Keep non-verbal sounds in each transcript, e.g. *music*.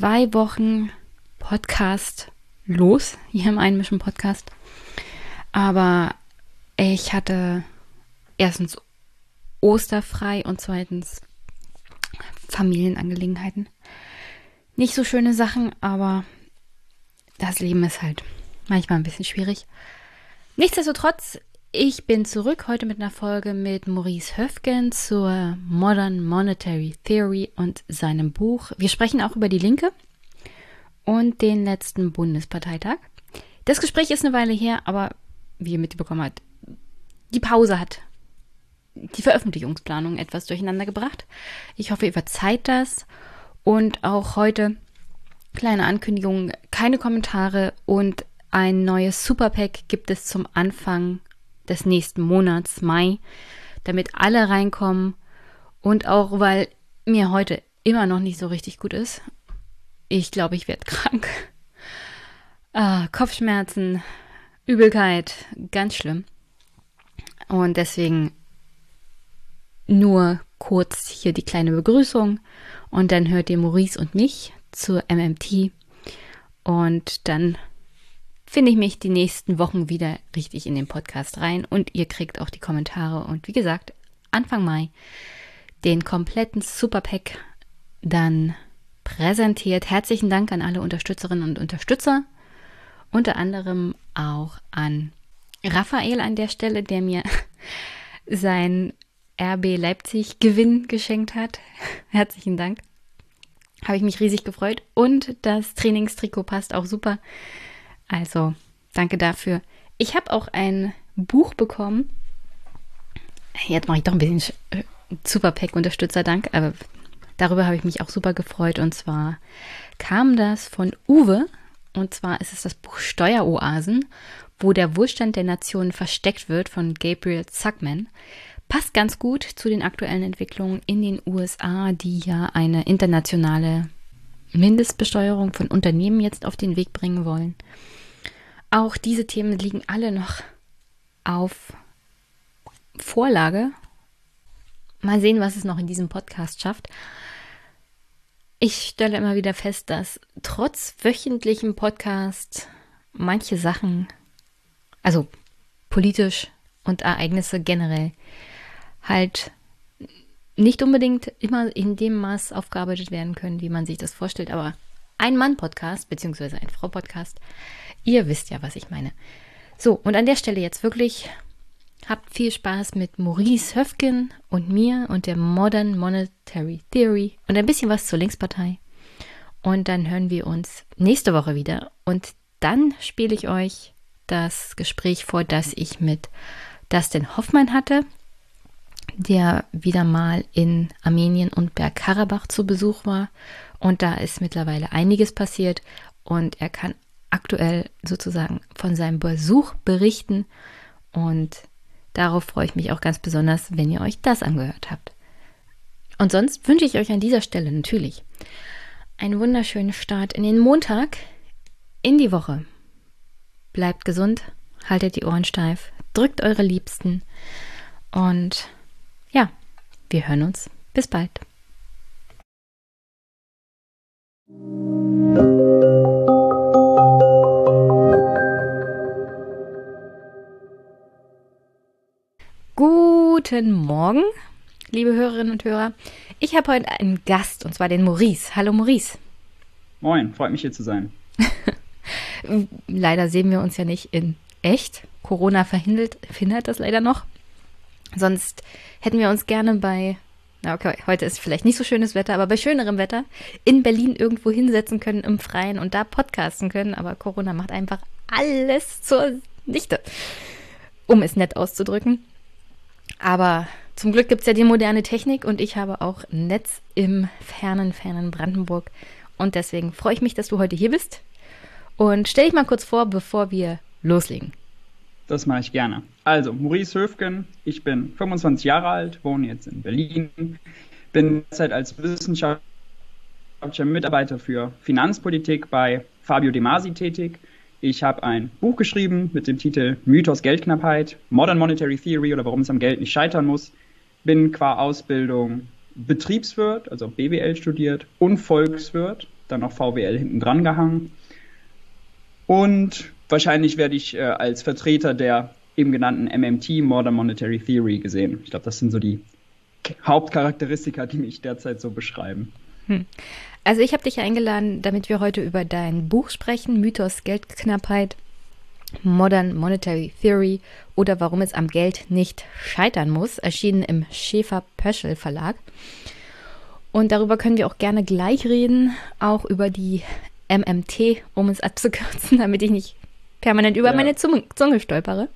Zwei Wochen Podcast los hier im Einmischen Podcast. Aber ich hatte erstens Osterfrei und zweitens Familienangelegenheiten. Nicht so schöne Sachen, aber das Leben ist halt manchmal ein bisschen schwierig. Nichtsdestotrotz, ich bin zurück heute mit einer Folge mit Maurice Höfgen zur Modern Monetary Theory und seinem Buch. Wir sprechen auch über die Linke und den letzten Bundesparteitag. Das Gespräch ist eine Weile her, aber wie ihr mitbekommen habt, die Pause hat die Veröffentlichungsplanung etwas durcheinander gebracht. Ich hoffe, ihr verzeiht das. Und auch heute kleine Ankündigung, keine Kommentare und ein neues Superpack gibt es zum Anfang des nächsten Monats, Mai, damit alle reinkommen und auch weil mir heute immer noch nicht so richtig gut ist. Ich glaube, ich werde *laughs* krank. Ah, Kopfschmerzen, Übelkeit, ganz schlimm. Und deswegen nur kurz hier die kleine Begrüßung und dann hört ihr Maurice und mich zur MMT und dann finde ich mich die nächsten Wochen wieder richtig in den Podcast rein und ihr kriegt auch die Kommentare und wie gesagt, Anfang Mai den kompletten Superpack dann präsentiert. Herzlichen Dank an alle Unterstützerinnen und Unterstützer, unter anderem auch an Raphael an der Stelle, der mir *laughs* sein RB Leipzig Gewinn geschenkt hat. *laughs* Herzlichen Dank. Habe ich mich riesig gefreut. Und das Trainingstrikot passt auch super. Also, danke dafür. Ich habe auch ein Buch bekommen. Jetzt mache ich doch ein bisschen äh, Superpack-Unterstützer-Dank, aber darüber habe ich mich auch super gefreut. Und zwar kam das von Uwe. Und zwar ist es das Buch Steueroasen, wo der Wohlstand der Nationen versteckt wird von Gabriel Zuckman passt ganz gut zu den aktuellen Entwicklungen in den USA, die ja eine internationale Mindestbesteuerung von Unternehmen jetzt auf den Weg bringen wollen. Auch diese Themen liegen alle noch auf Vorlage. Mal sehen, was es noch in diesem Podcast schafft. Ich stelle immer wieder fest, dass trotz wöchentlichem Podcast manche Sachen, also politisch und Ereignisse generell, halt nicht unbedingt immer in dem Maß aufgearbeitet werden können, wie man sich das vorstellt, aber ein Mann-Podcast, beziehungsweise ein Frau-Podcast, ihr wisst ja, was ich meine. So, und an der Stelle jetzt wirklich habt viel Spaß mit Maurice Höfgen und mir und der Modern Monetary Theory und ein bisschen was zur Linkspartei. Und dann hören wir uns nächste Woche wieder. Und dann spiele ich euch das Gespräch vor, das ich mit Dustin Hoffmann hatte der wieder mal in Armenien und Bergkarabach zu Besuch war. Und da ist mittlerweile einiges passiert und er kann aktuell sozusagen von seinem Besuch berichten. Und darauf freue ich mich auch ganz besonders, wenn ihr euch das angehört habt. Und sonst wünsche ich euch an dieser Stelle natürlich einen wunderschönen Start in den Montag, in die Woche. Bleibt gesund, haltet die Ohren steif, drückt eure Liebsten und ja, wir hören uns. Bis bald. Guten Morgen, liebe Hörerinnen und Hörer. Ich habe heute einen Gast, und zwar den Maurice. Hallo Maurice. Moin, freut mich hier zu sein. *laughs* leider sehen wir uns ja nicht in echt. Corona verhindert, verhindert das leider noch. Sonst hätten wir uns gerne bei, na okay, heute ist vielleicht nicht so schönes Wetter, aber bei schönerem Wetter in Berlin irgendwo hinsetzen können im Freien und da podcasten können. Aber Corona macht einfach alles zur Nichte, um es nett auszudrücken. Aber zum Glück gibt es ja die moderne Technik und ich habe auch Netz im fernen, fernen Brandenburg. Und deswegen freue ich mich, dass du heute hier bist. Und stell dich mal kurz vor, bevor wir loslegen. Das mache ich gerne. Also, Maurice Höfgen, ich bin 25 Jahre alt, wohne jetzt in Berlin, bin derzeit als wissenschaftlicher Mitarbeiter für Finanzpolitik bei Fabio De Masi tätig. Ich habe ein Buch geschrieben mit dem Titel Mythos Geldknappheit, Modern Monetary Theory oder warum es am Geld nicht scheitern muss. Bin qua Ausbildung Betriebswirt, also BWL studiert und Volkswirt, dann noch VWL hinten dran gehangen. Und wahrscheinlich werde ich äh, als Vertreter der eben genannten MMT, Modern Monetary Theory, gesehen. Ich glaube, das sind so die Hauptcharakteristika, die mich derzeit so beschreiben. Hm. Also ich habe dich eingeladen, damit wir heute über dein Buch sprechen, Mythos Geldknappheit, Modern Monetary Theory oder warum es am Geld nicht scheitern muss, erschienen im Schäfer-Pöschel Verlag. Und darüber können wir auch gerne gleich reden, auch über die MMT, um es *laughs* abzukürzen, damit ich nicht permanent über ja. meine Zunge, Zunge stolpere.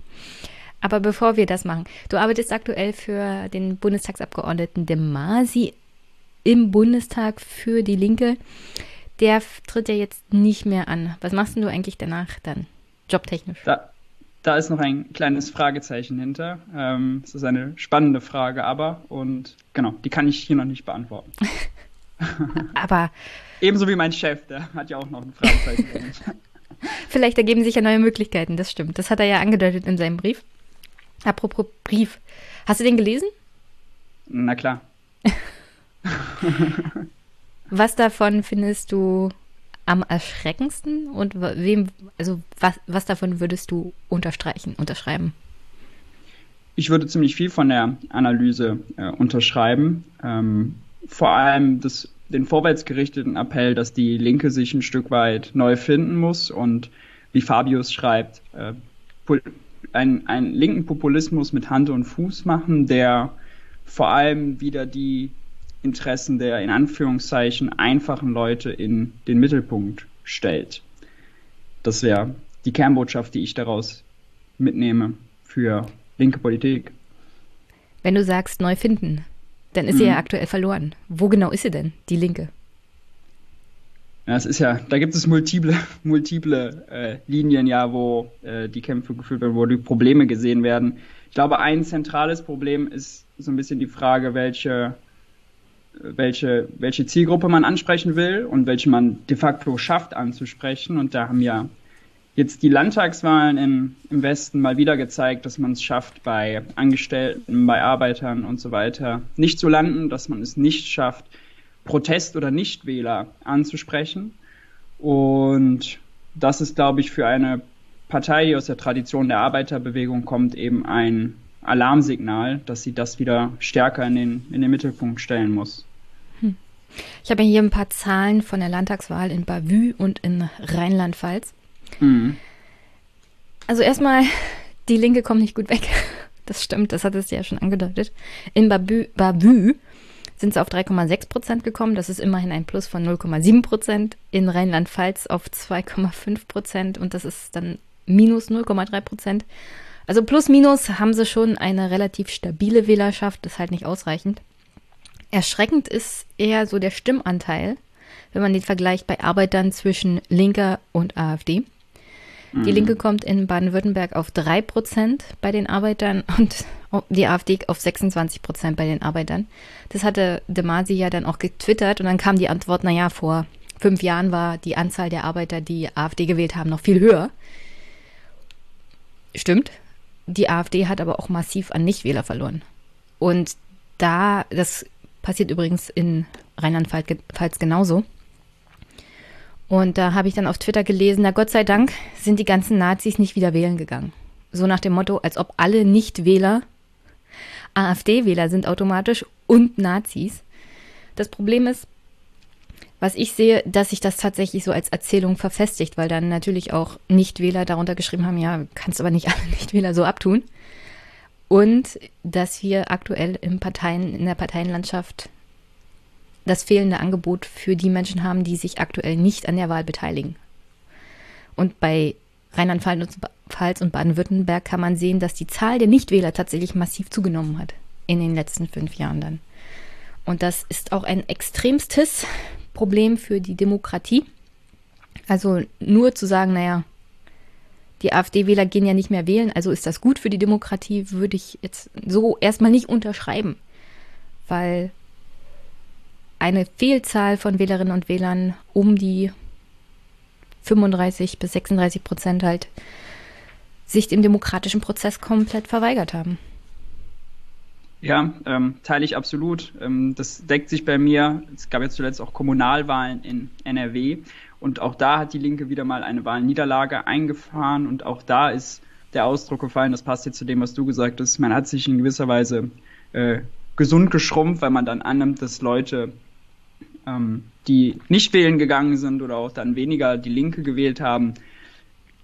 Aber bevor wir das machen, du arbeitest aktuell für den Bundestagsabgeordneten De Masi im Bundestag für die Linke. Der tritt ja jetzt nicht mehr an. Was machst du eigentlich danach dann, jobtechnisch? Da, da ist noch ein kleines Fragezeichen hinter. Ähm, es ist eine spannende Frage, aber und genau, die kann ich hier noch nicht beantworten. *laughs* aber ebenso wie mein Chef, der hat ja auch noch ein Fragezeichen. *laughs* Vielleicht ergeben sich ja neue Möglichkeiten, das stimmt. Das hat er ja angedeutet in seinem Brief. Apropos Brief. Hast du den gelesen? Na klar. *laughs* *laughs* was davon findest du am erschreckendsten und wem, also was, was davon würdest du unterstreichen, unterschreiben? Ich würde ziemlich viel von der Analyse äh, unterschreiben. Ähm, vor allem das, den vorwärtsgerichteten Appell, dass die Linke sich ein Stück weit neu finden muss und wie Fabius schreibt, äh, einen, einen linken Populismus mit Hand und Fuß machen, der vor allem wieder die Interessen der in Anführungszeichen einfachen Leute in den Mittelpunkt stellt. Das wäre die Kernbotschaft, die ich daraus mitnehme für linke Politik. Wenn du sagst neu finden, dann ist mhm. sie ja aktuell verloren. Wo genau ist sie denn, die Linke? Ja, es ist ja, da gibt es multiple, *laughs* multiple äh, Linien, ja, wo äh, die Kämpfe geführt werden, wo die Probleme gesehen werden. Ich glaube, ein zentrales Problem ist so ein bisschen die Frage, welche welche, welche Zielgruppe man ansprechen will und welche man de facto schafft anzusprechen. Und da haben ja jetzt die Landtagswahlen im, im Westen mal wieder gezeigt, dass man es schafft, bei Angestellten, bei Arbeitern und so weiter nicht zu landen, dass man es nicht schafft, Protest- oder Nichtwähler anzusprechen. Und das ist, glaube ich, für eine Partei, die aus der Tradition der Arbeiterbewegung kommt, eben ein Alarmsignal, dass sie das wieder stärker in den, in den Mittelpunkt stellen muss. Hm. Ich habe hier ein paar Zahlen von der Landtagswahl in Bavü und in Rheinland-Pfalz. Mhm. Also erstmal, die Linke kommt nicht gut weg. *laughs* Das stimmt, das hat es ja schon angedeutet. In Bavü, Bavü sind sie auf 3,6 Prozent gekommen. Das ist immerhin ein Plus von 0,7 Prozent. In Rheinland-Pfalz auf 2,5 Prozent und das ist dann minus 0,3 Prozent. Also plus minus haben sie schon eine relativ stabile Wählerschaft, das ist halt nicht ausreichend. Erschreckend ist eher so der Stimmanteil, wenn man den vergleicht bei Arbeitern zwischen Linker und AfD. Die mhm. Linke kommt in Baden-Württemberg auf 3% bei den Arbeitern und die AfD auf 26% bei den Arbeitern. Das hatte De Masi ja dann auch getwittert und dann kam die Antwort, naja, vor fünf Jahren war die Anzahl der Arbeiter, die AfD gewählt haben, noch viel höher. Stimmt, die AfD hat aber auch massiv an Nichtwähler verloren. Und da, das passiert übrigens in Rheinland-Pfalz genauso. Und da habe ich dann auf Twitter gelesen, na Gott sei Dank sind die ganzen Nazis nicht wieder wählen gegangen. So nach dem Motto, als ob alle Nichtwähler AfD-Wähler sind automatisch und Nazis. Das Problem ist, was ich sehe, dass sich das tatsächlich so als Erzählung verfestigt, weil dann natürlich auch Nichtwähler darunter geschrieben haben, ja, kannst aber nicht *laughs* alle Nichtwähler so abtun. Und dass wir aktuell im Parteien, in der Parteienlandschaft das fehlende Angebot für die Menschen haben, die sich aktuell nicht an der Wahl beteiligen. Und bei Rheinland-Pfalz und Baden-Württemberg kann man sehen, dass die Zahl der Nichtwähler tatsächlich massiv zugenommen hat in den letzten fünf Jahren dann. Und das ist auch ein extremstes Problem für die Demokratie. Also nur zu sagen, naja, die AfD-Wähler gehen ja nicht mehr wählen, also ist das gut für die Demokratie, würde ich jetzt so erstmal nicht unterschreiben, weil eine Fehlzahl von Wählerinnen und Wählern um die 35 bis 36 Prozent halt sich dem demokratischen Prozess komplett verweigert haben. Ja, ähm, teile ich absolut. Ähm, das deckt sich bei mir. Es gab jetzt zuletzt auch Kommunalwahlen in NRW und auch da hat die Linke wieder mal eine Wahlniederlage eingefahren und auch da ist der Ausdruck gefallen, das passt jetzt zu dem, was du gesagt hast, man hat sich in gewisser Weise äh, gesund geschrumpft, weil man dann annimmt, dass Leute, ähm, die nicht wählen gegangen sind oder auch dann weniger die Linke gewählt haben,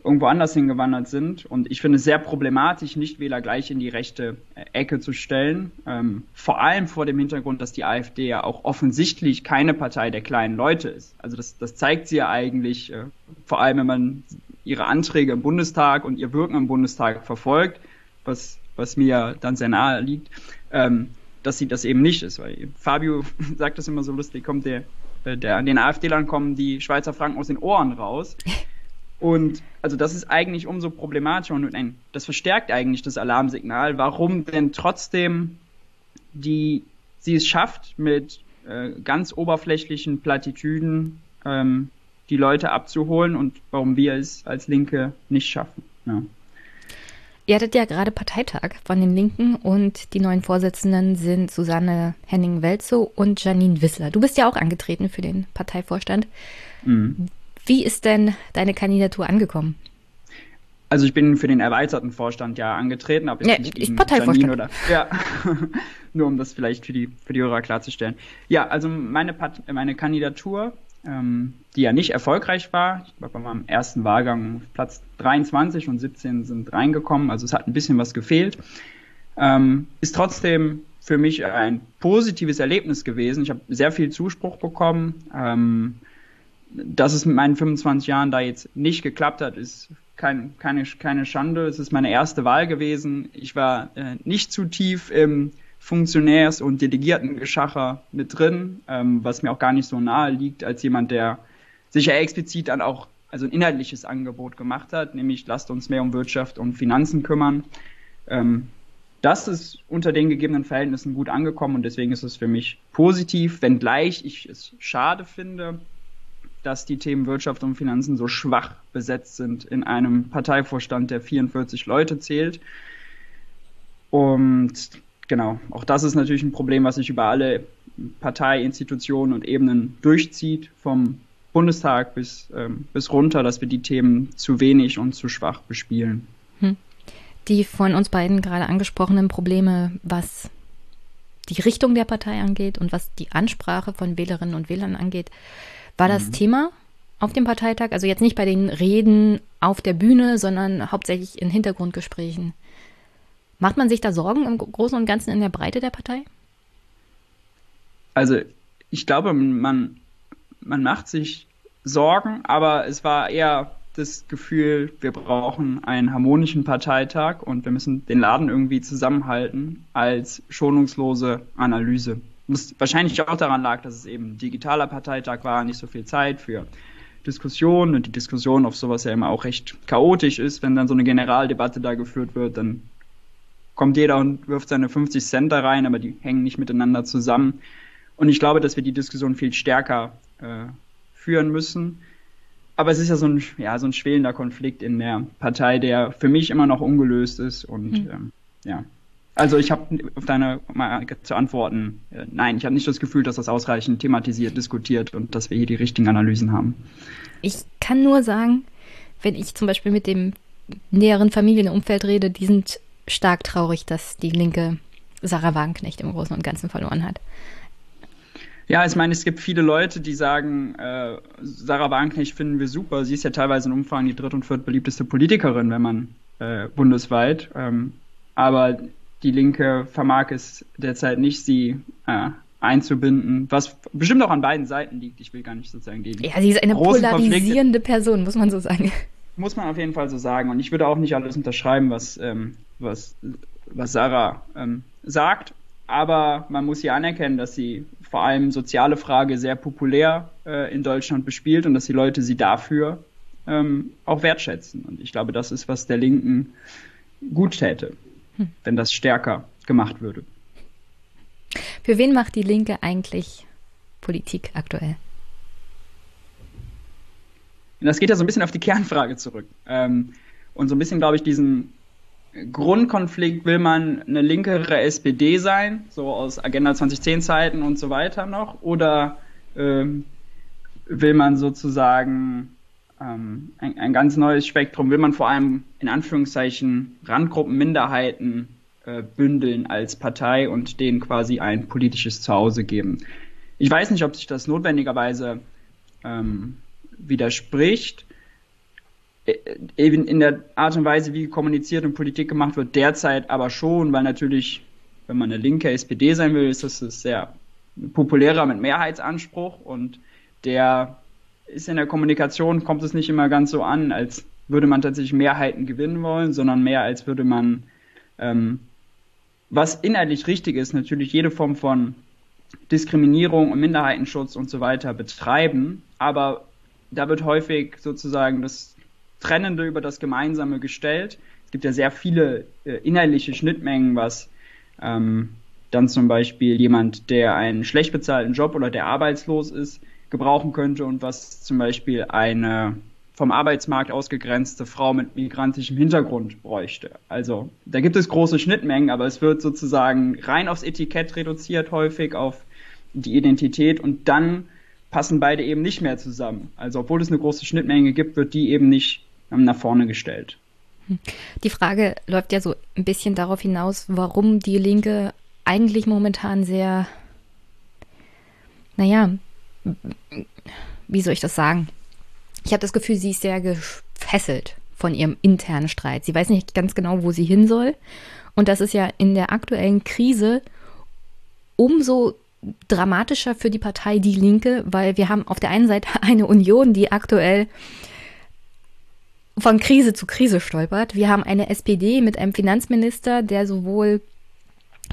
irgendwo anders hingewandert sind. Und ich finde es sehr problematisch, Nichtwähler gleich in die rechte äh, Ecke zu stellen. Ähm, vor allem vor dem Hintergrund, dass die AfD ja auch offensichtlich keine Partei der kleinen Leute ist. Also das, das zeigt sie ja eigentlich, äh, vor allem wenn man ihre Anträge im Bundestag und ihr Wirken im Bundestag verfolgt, was, was mir dann sehr nahe liegt, ähm, dass sie das eben nicht ist. Weil Fabio *laughs* sagt das immer so lustig, kommt der, äh, der an den AfD-Lern kommen die Schweizer Franken aus den Ohren raus. Und also das ist eigentlich umso problematischer und nein, das verstärkt eigentlich das Alarmsignal, warum denn trotzdem die sie es schafft, mit äh, ganz oberflächlichen Plattitüden ähm, die Leute abzuholen und warum wir es als Linke nicht schaffen. Ja. Ihr hattet ja gerade Parteitag von den Linken und die neuen Vorsitzenden sind Susanne Henning-Welzow und Janine Wissler. Du bist ja auch angetreten für den Parteivorstand. Mhm. Wie ist denn deine Kandidatur angekommen? Also ich bin für den erweiterten Vorstand ja angetreten, aber ja, nicht ich Parteivorstand. Oder, ja, *laughs* nur um das vielleicht für die für die Hörer klarzustellen. Ja, also meine Part meine Kandidatur, ähm, die ja nicht erfolgreich war, ich war bei meinem ersten Wahlgang Platz 23 und 17 sind reingekommen, also es hat ein bisschen was gefehlt, ähm, ist trotzdem für mich ein positives Erlebnis gewesen. Ich habe sehr viel Zuspruch bekommen. Ähm, dass es mit meinen 25 Jahren da jetzt nicht geklappt hat, ist kein, keine, keine Schande. Es ist meine erste Wahl gewesen. Ich war äh, nicht zu tief im Funktionärs- und Delegiertengeschacher mit drin, ähm, was mir auch gar nicht so nahe liegt, als jemand, der sich ja explizit dann auch also ein inhaltliches Angebot gemacht hat, nämlich lasst uns mehr um Wirtschaft und Finanzen kümmern. Ähm, das ist unter den gegebenen Verhältnissen gut angekommen und deswegen ist es für mich positiv, wenngleich ich es schade finde, dass die Themen Wirtschaft und Finanzen so schwach besetzt sind in einem Parteivorstand, der 44 Leute zählt. Und genau, auch das ist natürlich ein Problem, was sich über alle Parteiinstitutionen und Ebenen durchzieht, vom Bundestag bis, ähm, bis runter, dass wir die Themen zu wenig und zu schwach bespielen. Hm. Die von uns beiden gerade angesprochenen Probleme, was die Richtung der Partei angeht und was die Ansprache von Wählerinnen und Wählern angeht, war das mhm. Thema auf dem Parteitag? Also jetzt nicht bei den Reden auf der Bühne, sondern hauptsächlich in Hintergrundgesprächen. Macht man sich da Sorgen im Großen und Ganzen in der Breite der Partei? Also ich glaube, man, man macht sich Sorgen, aber es war eher das Gefühl, wir brauchen einen harmonischen Parteitag und wir müssen den Laden irgendwie zusammenhalten als schonungslose Analyse was wahrscheinlich auch daran lag, dass es eben ein digitaler Parteitag war, nicht so viel Zeit für Diskussionen und die Diskussion auf sowas ja immer auch recht chaotisch ist, wenn dann so eine Generaldebatte da geführt wird, dann kommt jeder und wirft seine 50 Cent da rein, aber die hängen nicht miteinander zusammen. Und ich glaube, dass wir die Diskussion viel stärker äh, führen müssen. Aber es ist ja so ein, ja so ein schwelender Konflikt in der Partei, der für mich immer noch ungelöst ist und mhm. ähm, ja. Also ich habe auf deine mal zu antworten, äh, nein, ich habe nicht das Gefühl, dass das ausreichend thematisiert, diskutiert und dass wir hier die richtigen Analysen haben. Ich kann nur sagen, wenn ich zum Beispiel mit dem näheren Familienumfeld rede, die sind stark traurig, dass die Linke Sarah Wagenknecht im Großen und Ganzen verloren hat. Ja, ich meine, es gibt viele Leute, die sagen, äh, Sarah Wagenknecht finden wir super. Sie ist ja teilweise in Umfragen die dritt- und viertbeliebteste Politikerin, wenn man äh, bundesweit. Ähm, aber die Linke vermag es derzeit nicht, sie äh, einzubinden, was bestimmt auch an beiden Seiten liegt. Ich will gar nicht sozusagen die. Ja, sie ist eine polarisierende Person, muss man so sagen. Muss man auf jeden Fall so sagen. Und ich würde auch nicht alles unterschreiben, was, ähm, was, was Sarah ähm, sagt. Aber man muss hier anerkennen, dass sie vor allem soziale Frage sehr populär äh, in Deutschland bespielt und dass die Leute sie dafür ähm, auch wertschätzen. Und ich glaube, das ist, was der Linken gut täte wenn das stärker gemacht würde. Für wen macht die Linke eigentlich Politik aktuell? Das geht ja so ein bisschen auf die Kernfrage zurück. Ähm, und so ein bisschen, glaube ich, diesen Grundkonflikt, will man eine linkere SPD sein, so aus Agenda 2010 Zeiten und so weiter noch, oder ähm, will man sozusagen ähm, ein, ein, ganz neues Spektrum, will man vor allem in Anführungszeichen Randgruppen, Minderheiten äh, bündeln als Partei und denen quasi ein politisches Zuhause geben. Ich weiß nicht, ob sich das notwendigerweise ähm, widerspricht. Äh, eben in der Art und Weise, wie kommuniziert und Politik gemacht wird, derzeit aber schon, weil natürlich, wenn man eine linke SPD sein will, ist das sehr populärer mit Mehrheitsanspruch und der ist in der Kommunikation, kommt es nicht immer ganz so an, als würde man tatsächlich Mehrheiten gewinnen wollen, sondern mehr als würde man, ähm, was inhaltlich richtig ist, natürlich jede Form von Diskriminierung und Minderheitenschutz und so weiter betreiben, aber da wird häufig sozusagen das Trennende über das Gemeinsame gestellt. Es gibt ja sehr viele äh, inhaltliche Schnittmengen, was ähm, dann zum Beispiel jemand, der einen schlecht bezahlten Job oder der arbeitslos ist, gebrauchen könnte und was zum Beispiel eine vom Arbeitsmarkt ausgegrenzte Frau mit migrantischem Hintergrund bräuchte. Also da gibt es große Schnittmengen, aber es wird sozusagen rein aufs Etikett reduziert, häufig auf die Identität und dann passen beide eben nicht mehr zusammen. Also obwohl es eine große Schnittmenge gibt, wird die eben nicht ähm, nach vorne gestellt. Die Frage läuft ja so ein bisschen darauf hinaus, warum die Linke eigentlich momentan sehr, naja, wie soll ich das sagen? Ich habe das Gefühl, sie ist sehr gefesselt von ihrem internen Streit. Sie weiß nicht ganz genau, wo sie hin soll. Und das ist ja in der aktuellen Krise umso dramatischer für die Partei Die Linke, weil wir haben auf der einen Seite *laughs* eine Union, die aktuell von Krise zu Krise stolpert. Wir haben eine SPD mit einem Finanzminister, der sowohl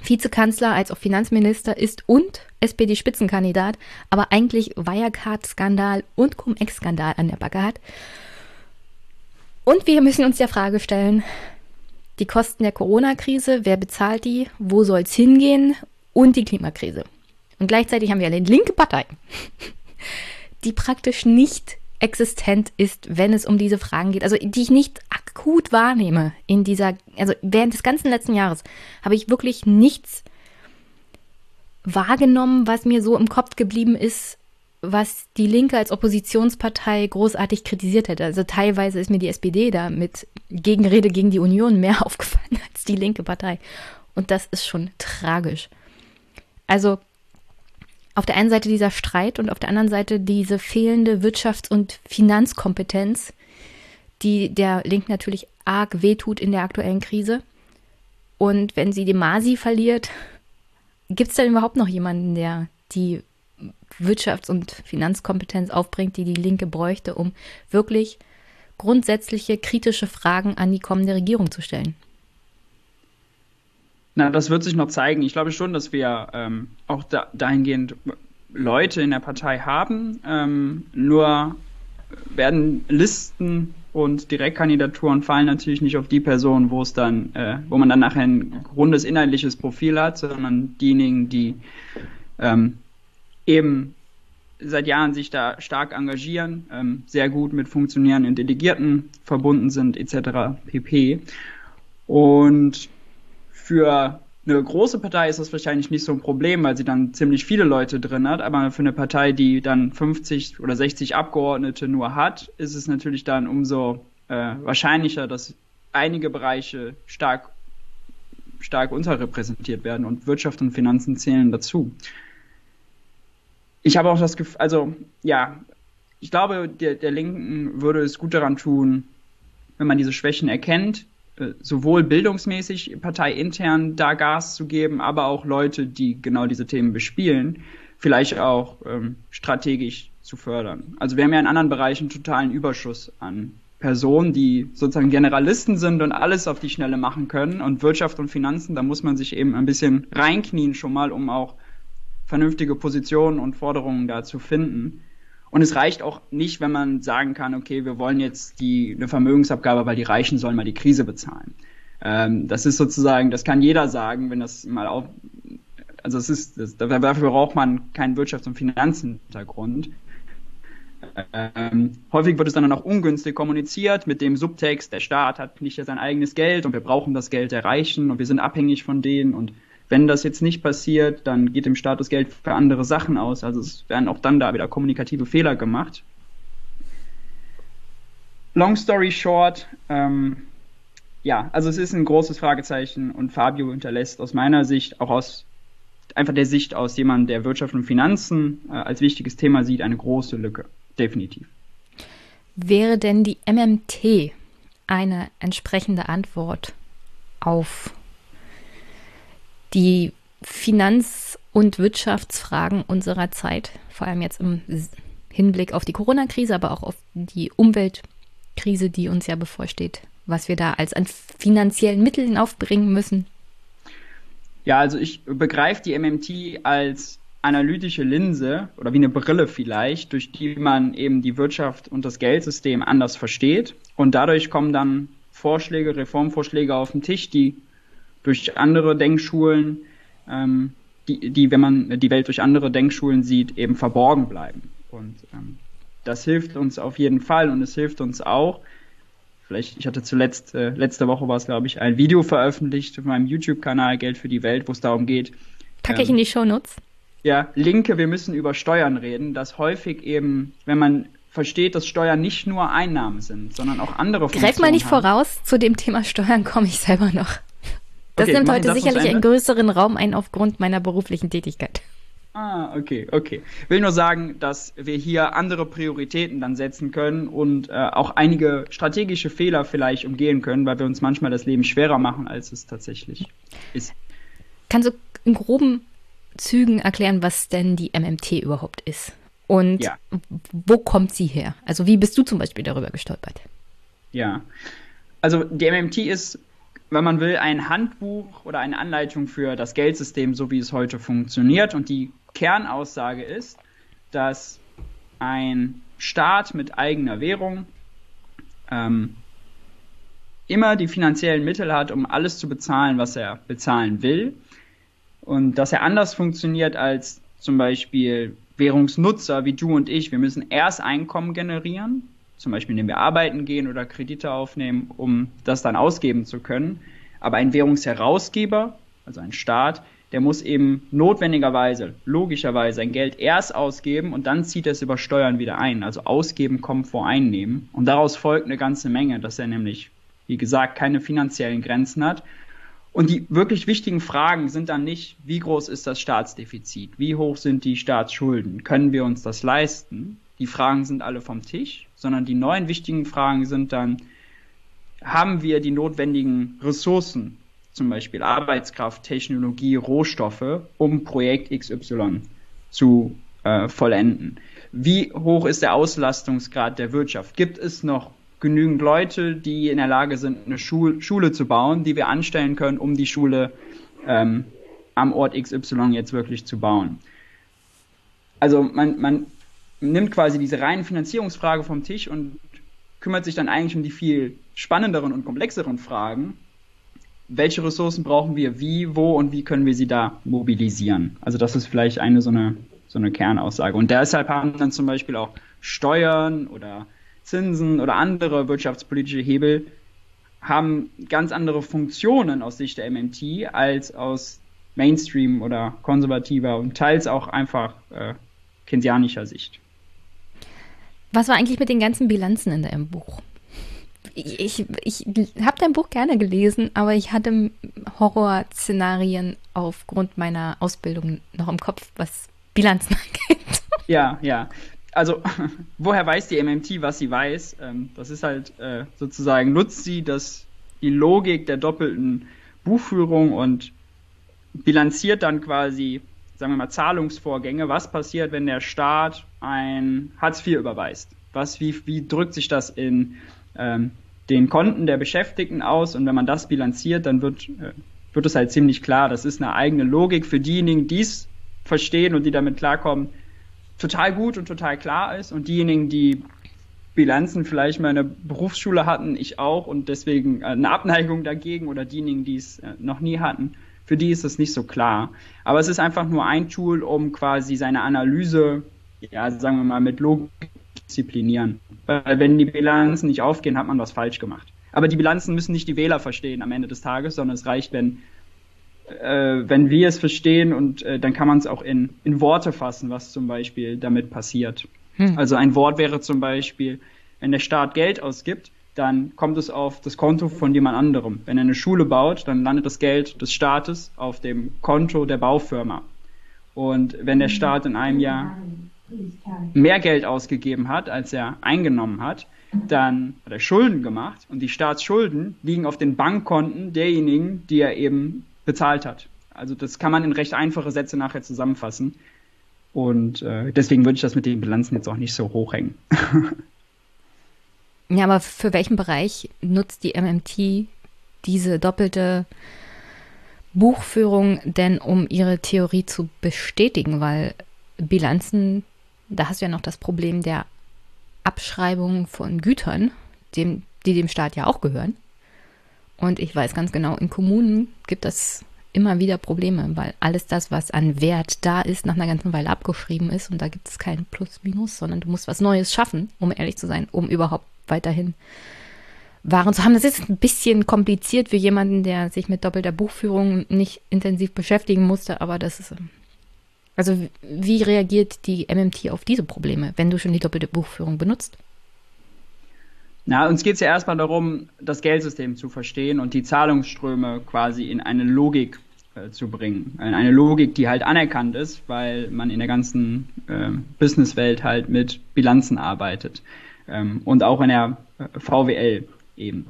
Vizekanzler als auch Finanzminister ist und SPD-Spitzenkandidat, aber eigentlich Wirecard-Skandal und Cum-Ex-Skandal an der Backe hat. Und wir müssen uns der Frage stellen, die Kosten der Corona-Krise, wer bezahlt die, wo soll es hingehen und die Klimakrise. Und gleichzeitig haben wir eine linke Partei, *laughs* die praktisch nicht existent ist, wenn es um diese Fragen geht, also die ich nicht akut wahrnehme in dieser, also während des ganzen letzten Jahres habe ich wirklich nichts wahrgenommen, was mir so im Kopf geblieben ist, was die Linke als Oppositionspartei großartig kritisiert hätte. Also teilweise ist mir die SPD da mit Gegenrede gegen die Union mehr *laughs* aufgefallen als die linke Partei. Und das ist schon tragisch. Also auf der einen Seite dieser Streit und auf der anderen Seite diese fehlende Wirtschafts- und Finanzkompetenz, die der Link natürlich arg wehtut in der aktuellen Krise. Und wenn sie die Masi verliert, gibt es dann überhaupt noch jemanden, der die Wirtschafts- und Finanzkompetenz aufbringt, die die Linke bräuchte, um wirklich grundsätzliche kritische Fragen an die kommende Regierung zu stellen? Na, das wird sich noch zeigen. Ich glaube schon, dass wir ähm, auch da, dahingehend Leute in der Partei haben. Ähm, nur werden Listen und Direktkandidaturen fallen natürlich nicht auf die Person, wo es dann, äh, wo man dann nachher ein rundes inhaltliches Profil hat, sondern diejenigen, die ähm, eben seit Jahren sich da stark engagieren, ähm, sehr gut mit funktionierenden Delegierten verbunden sind, etc. pp. Und für eine große Partei ist das wahrscheinlich nicht so ein Problem, weil sie dann ziemlich viele Leute drin hat. Aber für eine Partei, die dann 50 oder 60 Abgeordnete nur hat, ist es natürlich dann umso äh, wahrscheinlicher, dass einige Bereiche stark, stark unterrepräsentiert werden und Wirtschaft und Finanzen zählen dazu. Ich habe auch das Gefühl, also ja, ich glaube, der, der Linken würde es gut daran tun, wenn man diese Schwächen erkennt, sowohl bildungsmäßig parteiintern da Gas zu geben, aber auch Leute, die genau diese Themen bespielen, vielleicht auch ähm, strategisch zu fördern. Also wir haben ja in anderen Bereichen totalen Überschuss an Personen, die sozusagen Generalisten sind und alles auf die Schnelle machen können. Und Wirtschaft und Finanzen, da muss man sich eben ein bisschen reinknien schon mal, um auch vernünftige Positionen und Forderungen da zu finden. Und es reicht auch nicht, wenn man sagen kann, okay, wir wollen jetzt die, eine Vermögensabgabe, weil die Reichen sollen mal die Krise bezahlen. Ähm, das ist sozusagen, das kann jeder sagen, wenn das mal auf, also es ist, das, dafür braucht man keinen Wirtschafts- und Finanzhintergrund. ähm, häufig wird es dann auch ungünstig kommuniziert mit dem Subtext, der Staat hat nicht sein eigenes Geld und wir brauchen das Geld der Reichen und wir sind abhängig von denen und wenn das jetzt nicht passiert, dann geht dem Staat das Geld für andere Sachen aus. Also es werden auch dann da wieder kommunikative Fehler gemacht. Long story short, ähm, ja, also es ist ein großes Fragezeichen und Fabio hinterlässt aus meiner Sicht, auch aus einfach der Sicht aus jemand, der Wirtschaft und Finanzen äh, als wichtiges Thema sieht, eine große Lücke. Definitiv. Wäre denn die MMT eine entsprechende Antwort auf die Finanz- und Wirtschaftsfragen unserer Zeit, vor allem jetzt im Hinblick auf die Corona-Krise, aber auch auf die Umweltkrise, die uns ja bevorsteht, was wir da als an finanziellen Mitteln aufbringen müssen? Ja, also ich begreife die MMT als analytische Linse oder wie eine Brille vielleicht, durch die man eben die Wirtschaft und das Geldsystem anders versteht. Und dadurch kommen dann Vorschläge, Reformvorschläge auf den Tisch, die durch andere Denkschulen, ähm, die, die, wenn man die Welt durch andere Denkschulen sieht, eben verborgen bleiben. Und ähm, das hilft uns auf jeden Fall und es hilft uns auch. Vielleicht, ich hatte zuletzt, äh, letzte Woche war es, glaube ich, ein Video veröffentlicht auf meinem YouTube-Kanal Geld für die Welt, wo es darum geht. Packe ähm, ich in die Shownotes. Ja, Linke, wir müssen über Steuern reden, dass häufig eben, wenn man versteht, dass Steuern nicht nur Einnahmen sind, sondern auch andere Funktionen Greif mal nicht haben. voraus, zu dem Thema Steuern komme ich selber noch. Das okay, nimmt heute sicherlich einen größeren Raum ein aufgrund meiner beruflichen Tätigkeit. Ah, okay, okay. Will nur sagen, dass wir hier andere Prioritäten dann setzen können und äh, auch einige strategische Fehler vielleicht umgehen können, weil wir uns manchmal das Leben schwerer machen, als es tatsächlich ist. Kannst du in groben Zügen erklären, was denn die MMT überhaupt ist? Und ja. wo kommt sie her? Also wie bist du zum Beispiel darüber gestolpert? Ja, also die MMT ist wenn man will, ein Handbuch oder eine Anleitung für das Geldsystem, so wie es heute funktioniert. Und die Kernaussage ist, dass ein Staat mit eigener Währung ähm, immer die finanziellen Mittel hat, um alles zu bezahlen, was er bezahlen will. Und dass er anders funktioniert als zum Beispiel Währungsnutzer wie du und ich. Wir müssen erst Einkommen generieren, zum Beispiel indem wir arbeiten gehen oder Kredite aufnehmen, um das dann ausgeben zu können. Aber ein Währungsherausgeber, also ein Staat, der muss eben notwendigerweise, logischerweise ein Geld erst ausgeben und dann zieht er es über Steuern wieder ein. Also ausgeben kommt vor einnehmen. Und daraus folgt eine ganze Menge, dass er nämlich, wie gesagt, keine finanziellen Grenzen hat. Und die wirklich wichtigen Fragen sind dann nicht, wie groß ist das Staatsdefizit? Wie hoch sind die Staatsschulden? Können wir uns das leisten? Die Fragen sind alle vom Tisch sondern die neuen wichtigen Fragen sind dann, haben wir die notwendigen Ressourcen, zum Beispiel Arbeitskraft, Technologie, Rohstoffe, um Projekt XY zu äh, vollenden? Wie hoch ist der Auslastungsgrad der Wirtschaft? Gibt es noch genügend Leute, die in der Lage sind, eine Schul Schule zu bauen, die wir anstellen können, um die Schule ähm, am Ort XY jetzt wirklich zu bauen? Also man, man nimmt quasi diese reinen Finanzierungsfrage vom Tisch und kümmert sich dann eigentlich um die viel spannenderen und komplexeren Fragen. Welche Ressourcen brauchen wir, wie, wo und wie können wir sie da mobilisieren? Also das ist vielleicht eine so eine, so eine Kernaussage. Und deshalb haben dann zum Beispiel auch Steuern oder Zinsen oder andere wirtschaftspolitische Hebel haben ganz andere Funktionen aus Sicht der MMT als aus Mainstream oder konservativer und teils auch einfach äh, keynesianischer Sicht. Was war eigentlich mit den ganzen Bilanzen in deinem Buch? Ich, ich, habe dein Buch gerne gelesen, aber ich hatte Horrorszenarien aufgrund meiner Ausbildung noch im Kopf, was Bilanzen *laughs* angeht. Ja, ja. Also, *laughs* woher weiß die MMT, was sie weiß? Ähm, das ist halt äh, sozusagen, nutzt sie das, die Logik der doppelten Buchführung und bilanziert dann quasi sagen wir mal, Zahlungsvorgänge. Was passiert, wenn der Staat ein Hartz IV überweist? Was, wie, wie drückt sich das in ähm, den Konten der Beschäftigten aus? Und wenn man das bilanziert, dann wird, äh, wird es halt ziemlich klar. Das ist eine eigene Logik für diejenigen, die es verstehen und die damit klarkommen, total gut und total klar ist. Und diejenigen, die Bilanzen vielleicht mal in der Berufsschule hatten, ich auch, und deswegen eine Abneigung dagegen oder diejenigen, die es äh, noch nie hatten, für die ist es nicht so klar. Aber es ist einfach nur ein Tool, um quasi seine Analyse, ja, sagen wir mal, mit Logik disziplinieren. Weil wenn die Bilanzen nicht aufgehen, hat man was falsch gemacht. Aber die Bilanzen müssen nicht die Wähler verstehen am Ende des Tages, sondern es reicht, wenn, äh, wenn wir es verstehen und äh, dann kann man es auch in, in Worte fassen, was zum Beispiel damit passiert. Hm. Also ein Wort wäre zum Beispiel, wenn der Staat Geld ausgibt, dann kommt es auf das Konto von jemand anderem. Wenn er eine Schule baut, dann landet das Geld des Staates auf dem Konto der Baufirma. Und wenn der Staat in einem Jahr mehr Geld ausgegeben hat, als er eingenommen hat, dann hat er Schulden gemacht und die Staatsschulden liegen auf den Bankkonten derjenigen, die er eben bezahlt hat. Also das kann man in recht einfache Sätze nachher zusammenfassen. Und äh, deswegen würde ich das mit den Bilanzen jetzt auch nicht so hochhängen. *laughs* ja, aber für welchen Bereich nutzt die MMT diese doppelte Buchführung denn, um ihre Theorie zu bestätigen? Weil Bilanzen, da hast du ja noch das Problem der Abschreibung von Gütern, dem, die dem Staat ja auch gehören. Und ich weiß ganz genau, in Kommunen gibt es immer wieder Probleme, weil alles das, was an Wert da ist, nach einer ganzen Weile abgeschrieben ist und da gibt es kein Plus-Minus, sondern du musst was Neues schaffen, um ehrlich zu sein, um überhaupt weiterhin Waren zu haben. Das ist ein bisschen kompliziert für jemanden, der sich mit doppelter Buchführung nicht intensiv beschäftigen musste, aber das ist. Also, wie reagiert die MMT auf diese Probleme, wenn du schon die doppelte Buchführung benutzt? Na, uns geht es ja erstmal darum, das Geldsystem zu verstehen und die Zahlungsströme quasi in eine Logik äh, zu bringen. Eine Logik, die halt anerkannt ist, weil man in der ganzen äh, Businesswelt halt mit Bilanzen arbeitet. Ähm, und auch in der äh, VWL eben.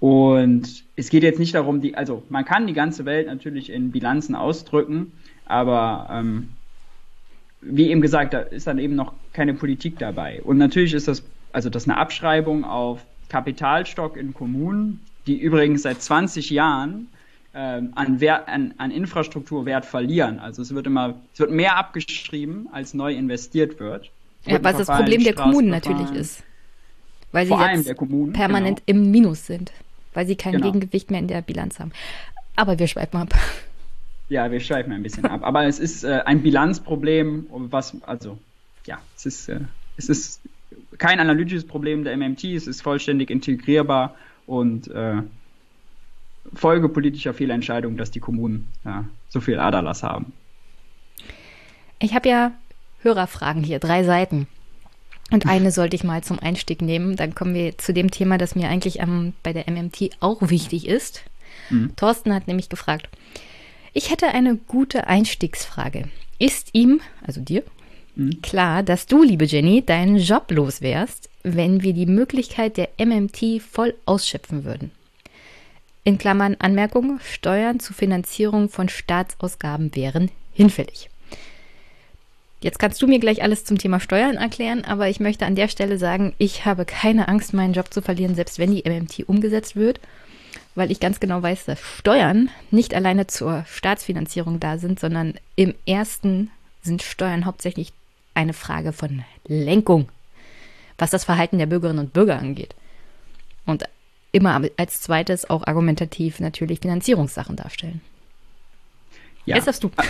Und es geht jetzt nicht darum, die, also man kann die ganze Welt natürlich in Bilanzen ausdrücken, aber ähm, wie eben gesagt, da ist dann eben noch keine Politik dabei. Und natürlich ist das also das ist eine Abschreibung auf Kapitalstock in Kommunen, die übrigens seit 20 Jahren ähm, an, Wert, an, an Infrastrukturwert verlieren. Also es wird immer, es wird mehr abgeschrieben, als neu investiert wird. Ja, was das Problem der Kommunen natürlich ist. Weil sie jetzt permanent genau. im Minus sind, weil sie kein genau. Gegengewicht mehr in der Bilanz haben. Aber wir schweifen ab. Ja, wir schweifen ein bisschen ab. Aber es ist äh, ein Bilanzproblem, was, also, ja, es ist, äh, es ist kein analytisches Problem der MMT, es ist vollständig integrierbar und äh, Folge politischer Fehlentscheidungen, dass die Kommunen ja, so viel Aderlass haben. Ich habe ja Hörerfragen hier, drei Seiten. Und eine sollte ich mal zum Einstieg nehmen. Dann kommen wir zu dem Thema, das mir eigentlich ähm, bei der MMT auch wichtig ist. Mhm. Thorsten hat nämlich gefragt, ich hätte eine gute Einstiegsfrage. Ist ihm, also dir, Mhm. Klar, dass du, liebe Jenny, deinen Job los wärst, wenn wir die Möglichkeit der MMT voll ausschöpfen würden. In Klammern Anmerkung, Steuern zur Finanzierung von Staatsausgaben wären hinfällig. Jetzt kannst du mir gleich alles zum Thema Steuern erklären, aber ich möchte an der Stelle sagen, ich habe keine Angst, meinen Job zu verlieren, selbst wenn die MMT umgesetzt wird, weil ich ganz genau weiß, dass Steuern nicht alleine zur Staatsfinanzierung da sind, sondern im ersten sind Steuern hauptsächlich eine Frage von Lenkung, was das Verhalten der Bürgerinnen und Bürger angeht. Und immer als zweites auch argumentativ natürlich Finanzierungssachen darstellen. Ja. Jetzt darfst du. *laughs*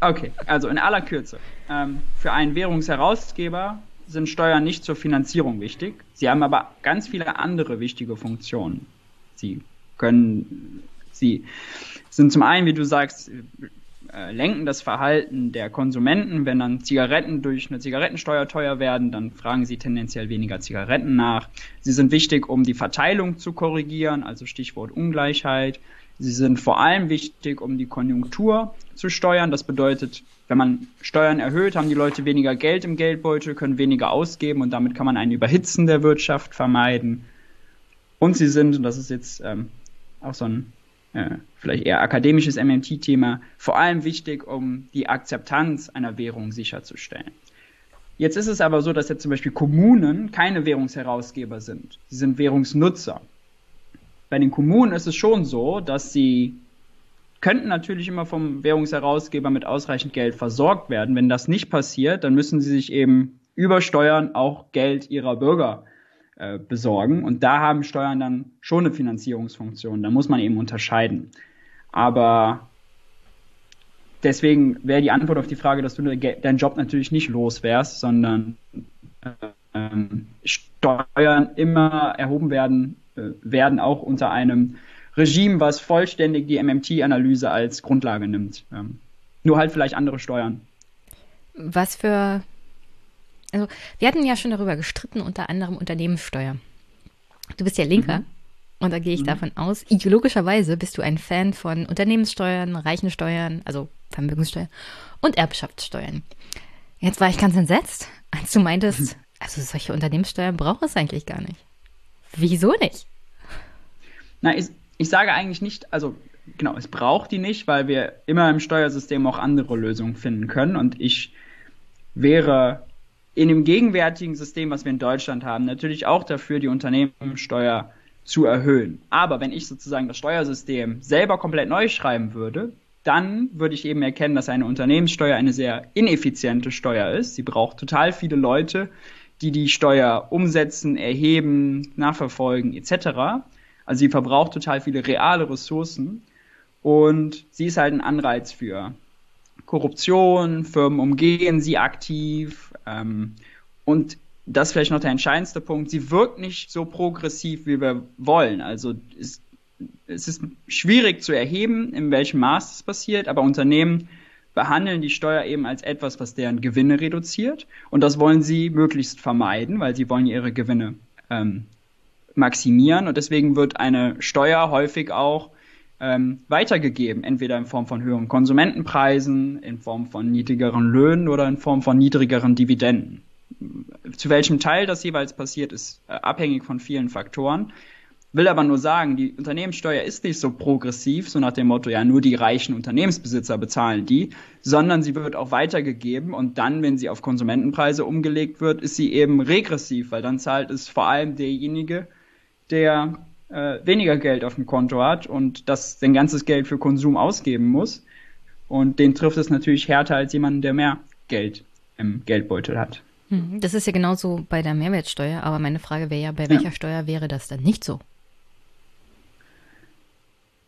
Okay, also in aller Kürze. Ähm, für einen Währungsherausgeber sind Steuern nicht zur Finanzierung wichtig. Sie haben aber ganz viele andere wichtige Funktionen. Sie können, sie sind zum einen, wie du sagst, äh, lenken das Verhalten der Konsumenten. Wenn dann Zigaretten durch eine Zigarettensteuer teuer werden, dann fragen sie tendenziell weniger Zigaretten nach. Sie sind wichtig, um die Verteilung zu korrigieren, also Stichwort Ungleichheit. Sie sind vor allem wichtig, um die Konjunktur zu steuern. Das bedeutet, wenn man Steuern erhöht, haben die Leute weniger Geld im Geldbeutel, können weniger ausgeben und damit kann man ein Überhitzen der Wirtschaft vermeiden. Und sie sind, und das ist jetzt ähm, auch so ein äh, vielleicht eher akademisches MMT-Thema, vor allem wichtig, um die Akzeptanz einer Währung sicherzustellen. Jetzt ist es aber so, dass jetzt zum Beispiel Kommunen keine Währungsherausgeber sind. Sie sind Währungsnutzer. Bei den Kommunen ist es schon so, dass sie könnten natürlich immer vom Währungsherausgeber mit ausreichend Geld versorgt werden. Wenn das nicht passiert, dann müssen sie sich eben über Steuern auch Geld ihrer Bürger äh, besorgen. Und da haben Steuern dann schon eine Finanzierungsfunktion. Da muss man eben unterscheiden. Aber deswegen wäre die Antwort auf die Frage, dass du deinen Job natürlich nicht los wärst, sondern äh, ähm, Steuern immer erhoben werden, werden auch unter einem Regime, was vollständig die MMT-Analyse als Grundlage nimmt. Ähm, nur halt vielleicht andere Steuern. Was für. Also, wir hatten ja schon darüber gestritten, unter anderem Unternehmenssteuer. Du bist ja Linker. Mhm. Und da gehe ich mhm. davon aus, ideologischerweise bist du ein Fan von Unternehmenssteuern, Reichensteuern, also Vermögenssteuern und Erbschaftssteuern. Jetzt war ich ganz entsetzt, als du meintest, mhm. also solche Unternehmenssteuern braucht es eigentlich gar nicht. Wieso nicht? Na, ich, ich sage eigentlich nicht, also genau, es braucht die nicht, weil wir immer im Steuersystem auch andere Lösungen finden können. Und ich wäre in dem gegenwärtigen System, was wir in Deutschland haben, natürlich auch dafür, die Unternehmenssteuer zu erhöhen. Aber wenn ich sozusagen das Steuersystem selber komplett neu schreiben würde, dann würde ich eben erkennen, dass eine Unternehmenssteuer eine sehr ineffiziente Steuer ist. Sie braucht total viele Leute, die die Steuer umsetzen, erheben, nachverfolgen etc. Also sie verbraucht total viele reale Ressourcen und sie ist halt ein Anreiz für Korruption, Firmen umgehen sie aktiv ähm, und das ist vielleicht noch der entscheidendste Punkt, sie wirkt nicht so progressiv, wie wir wollen. Also es, es ist schwierig zu erheben, in welchem Maß das passiert, aber Unternehmen behandeln die Steuer eben als etwas, was deren Gewinne reduziert. Und das wollen sie möglichst vermeiden, weil sie wollen ihre Gewinne ähm, maximieren. Und deswegen wird eine Steuer häufig auch ähm, weitergegeben, entweder in Form von höheren Konsumentenpreisen, in Form von niedrigeren Löhnen oder in Form von niedrigeren Dividenden. Zu welchem Teil das jeweils passiert, ist äh, abhängig von vielen Faktoren. Will aber nur sagen, die Unternehmenssteuer ist nicht so progressiv, so nach dem Motto, ja, nur die reichen Unternehmensbesitzer bezahlen die, sondern sie wird auch weitergegeben und dann, wenn sie auf Konsumentenpreise umgelegt wird, ist sie eben regressiv, weil dann zahlt es vor allem derjenige, der äh, weniger Geld auf dem Konto hat und das sein ganzes Geld für Konsum ausgeben muss. Und den trifft es natürlich härter als jemanden, der mehr Geld im Geldbeutel hat. Mhm. Das ist ja genauso bei der Mehrwertsteuer, aber meine Frage wäre ja, bei welcher ja. Steuer wäre das dann nicht so?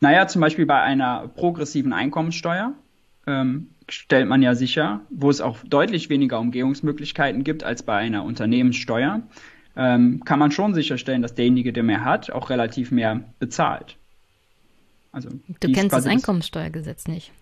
Naja, zum Beispiel bei einer progressiven Einkommenssteuer ähm, stellt man ja sicher, wo es auch deutlich weniger Umgehungsmöglichkeiten gibt als bei einer Unternehmenssteuer, ähm, kann man schon sicherstellen, dass derjenige, der mehr hat, auch relativ mehr bezahlt. Also, du kennst das Einkommenssteuergesetz nicht.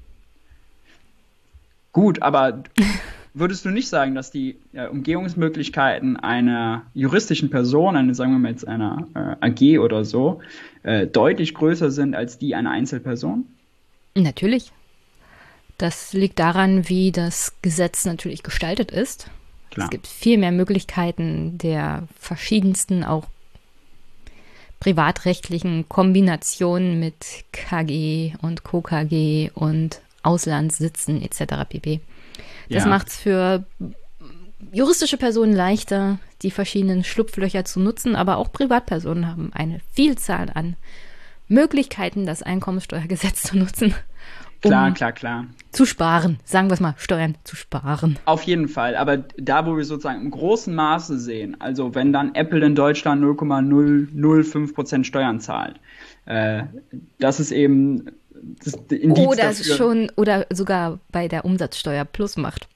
Gut, aber *laughs* würdest du nicht sagen, dass die äh, Umgehungsmöglichkeiten einer juristischen Person, eine, sagen wir mal jetzt einer äh, AG oder so, äh, deutlich größer sind als die einer Einzelperson? Natürlich. Das liegt daran, wie das Gesetz natürlich gestaltet ist. Klar. Es gibt viel mehr Möglichkeiten der verschiedensten, auch privatrechtlichen Kombinationen mit KG und KKG und Auslandssitzen etc. pp. Das ja. macht es für juristische Personen leichter, die verschiedenen Schlupflöcher zu nutzen, aber auch Privatpersonen haben eine Vielzahl an Möglichkeiten, das Einkommensteuergesetz *laughs* zu nutzen. Um klar, klar, klar. Zu sparen, sagen wir es mal, Steuern zu sparen. Auf jeden Fall, aber da, wo wir sozusagen im großen Maße sehen, also wenn dann Apple in Deutschland 0,005% Steuern zahlt, äh, das ist eben das Indiz oder dafür. schon oder sogar bei der Umsatzsteuer plus macht.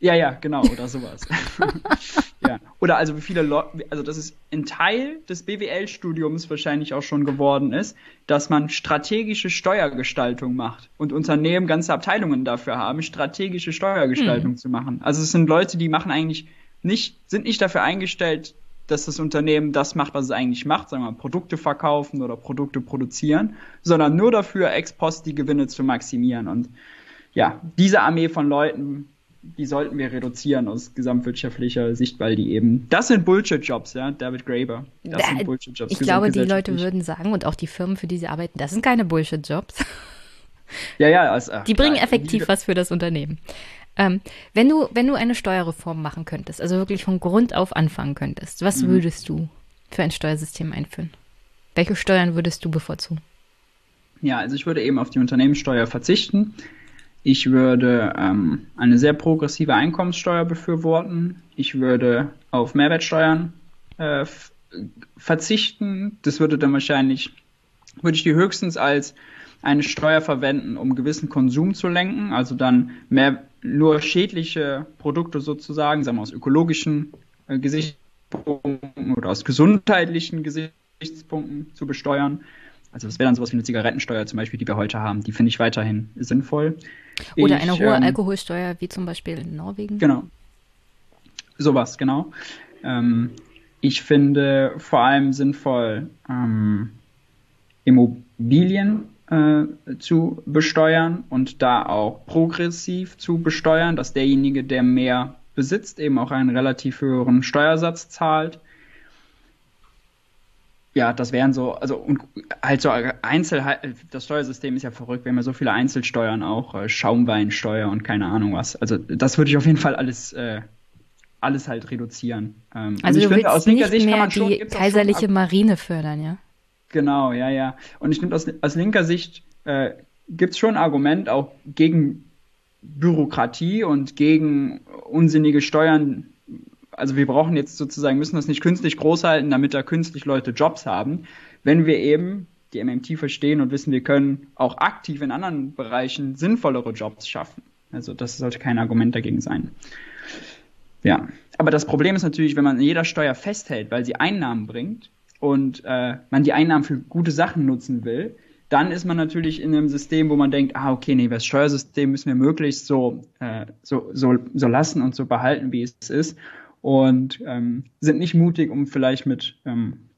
Ja, ja, genau, oder sowas. *laughs* *laughs* ja. Oder also wie viele Leute, also das ist ein Teil des BWL-Studiums wahrscheinlich auch schon geworden ist, dass man strategische Steuergestaltung macht und Unternehmen ganze Abteilungen dafür haben, strategische Steuergestaltung hm. zu machen. Also es sind Leute, die machen eigentlich nicht, sind nicht dafür eingestellt, dass das Unternehmen das macht, was es eigentlich macht, sagen wir mal, Produkte verkaufen oder Produkte produzieren, sondern nur dafür, ex post die Gewinne zu maximieren. Und ja, diese Armee von Leuten, die sollten wir reduzieren aus gesamtwirtschaftlicher Sicht, weil die eben, das sind Bullshit-Jobs, ja, David Graeber. Das da, sind Bullshit-Jobs. Ich glaube, die Leute würden sagen und auch die Firmen, für die sie arbeiten, das sind keine Bullshit-Jobs. Ja, ja. Also, die bringen effektiv was für das Unternehmen. Ähm, wenn, du, wenn du eine Steuerreform machen könntest, also wirklich von Grund auf anfangen könntest, was mhm. würdest du für ein Steuersystem einführen? Welche Steuern würdest du bevorzugen? Ja, also ich würde eben auf die Unternehmenssteuer verzichten. Ich würde ähm, eine sehr progressive Einkommenssteuer befürworten. Ich würde auf Mehrwertsteuern äh, verzichten. Das würde dann wahrscheinlich, würde ich die höchstens als eine Steuer verwenden, um gewissen Konsum zu lenken, also dann mehr nur schädliche Produkte sozusagen, sagen wir aus ökologischen äh, Gesichtspunkten oder aus gesundheitlichen Gesichtspunkten zu besteuern. Also das wäre dann sowas wie eine Zigarettensteuer zum Beispiel, die wir heute haben. Die finde ich weiterhin sinnvoll. Oder ich, eine hohe ähm, Alkoholsteuer, wie zum Beispiel in Norwegen. Genau. Sowas, genau. Ähm, ich finde vor allem sinnvoll, ähm, Immobilien zu besteuern und da auch progressiv zu besteuern, dass derjenige, der mehr besitzt, eben auch einen relativ höheren Steuersatz zahlt. Ja, das wären so, also und halt so Einzel, das Steuersystem ist ja verrückt, wir haben ja so viele Einzelsteuern auch, äh, Schaumweinsteuer und keine Ahnung was. Also das würde ich auf jeden Fall alles, äh, alles halt reduzieren. Ähm, also du finde, willst nicht mehr schon, die kaiserliche Marine fördern, ja? Genau, ja, ja. Und ich finde, aus, aus linker Sicht äh, gibt es schon ein Argument auch gegen Bürokratie und gegen unsinnige Steuern. Also wir brauchen jetzt sozusagen, müssen das nicht künstlich groß halten, damit da künstlich Leute Jobs haben. Wenn wir eben die MMT verstehen und wissen, wir können auch aktiv in anderen Bereichen sinnvollere Jobs schaffen. Also das sollte kein Argument dagegen sein. Ja, aber das Problem ist natürlich, wenn man jeder Steuer festhält, weil sie Einnahmen bringt, und äh, man die Einnahmen für gute Sachen nutzen will, dann ist man natürlich in einem System, wo man denkt, ah, okay, nee, das Steuersystem müssen wir möglichst so, äh, so, so, so lassen und so behalten, wie es ist. Und ähm, sind nicht mutig, um vielleicht mit ähm,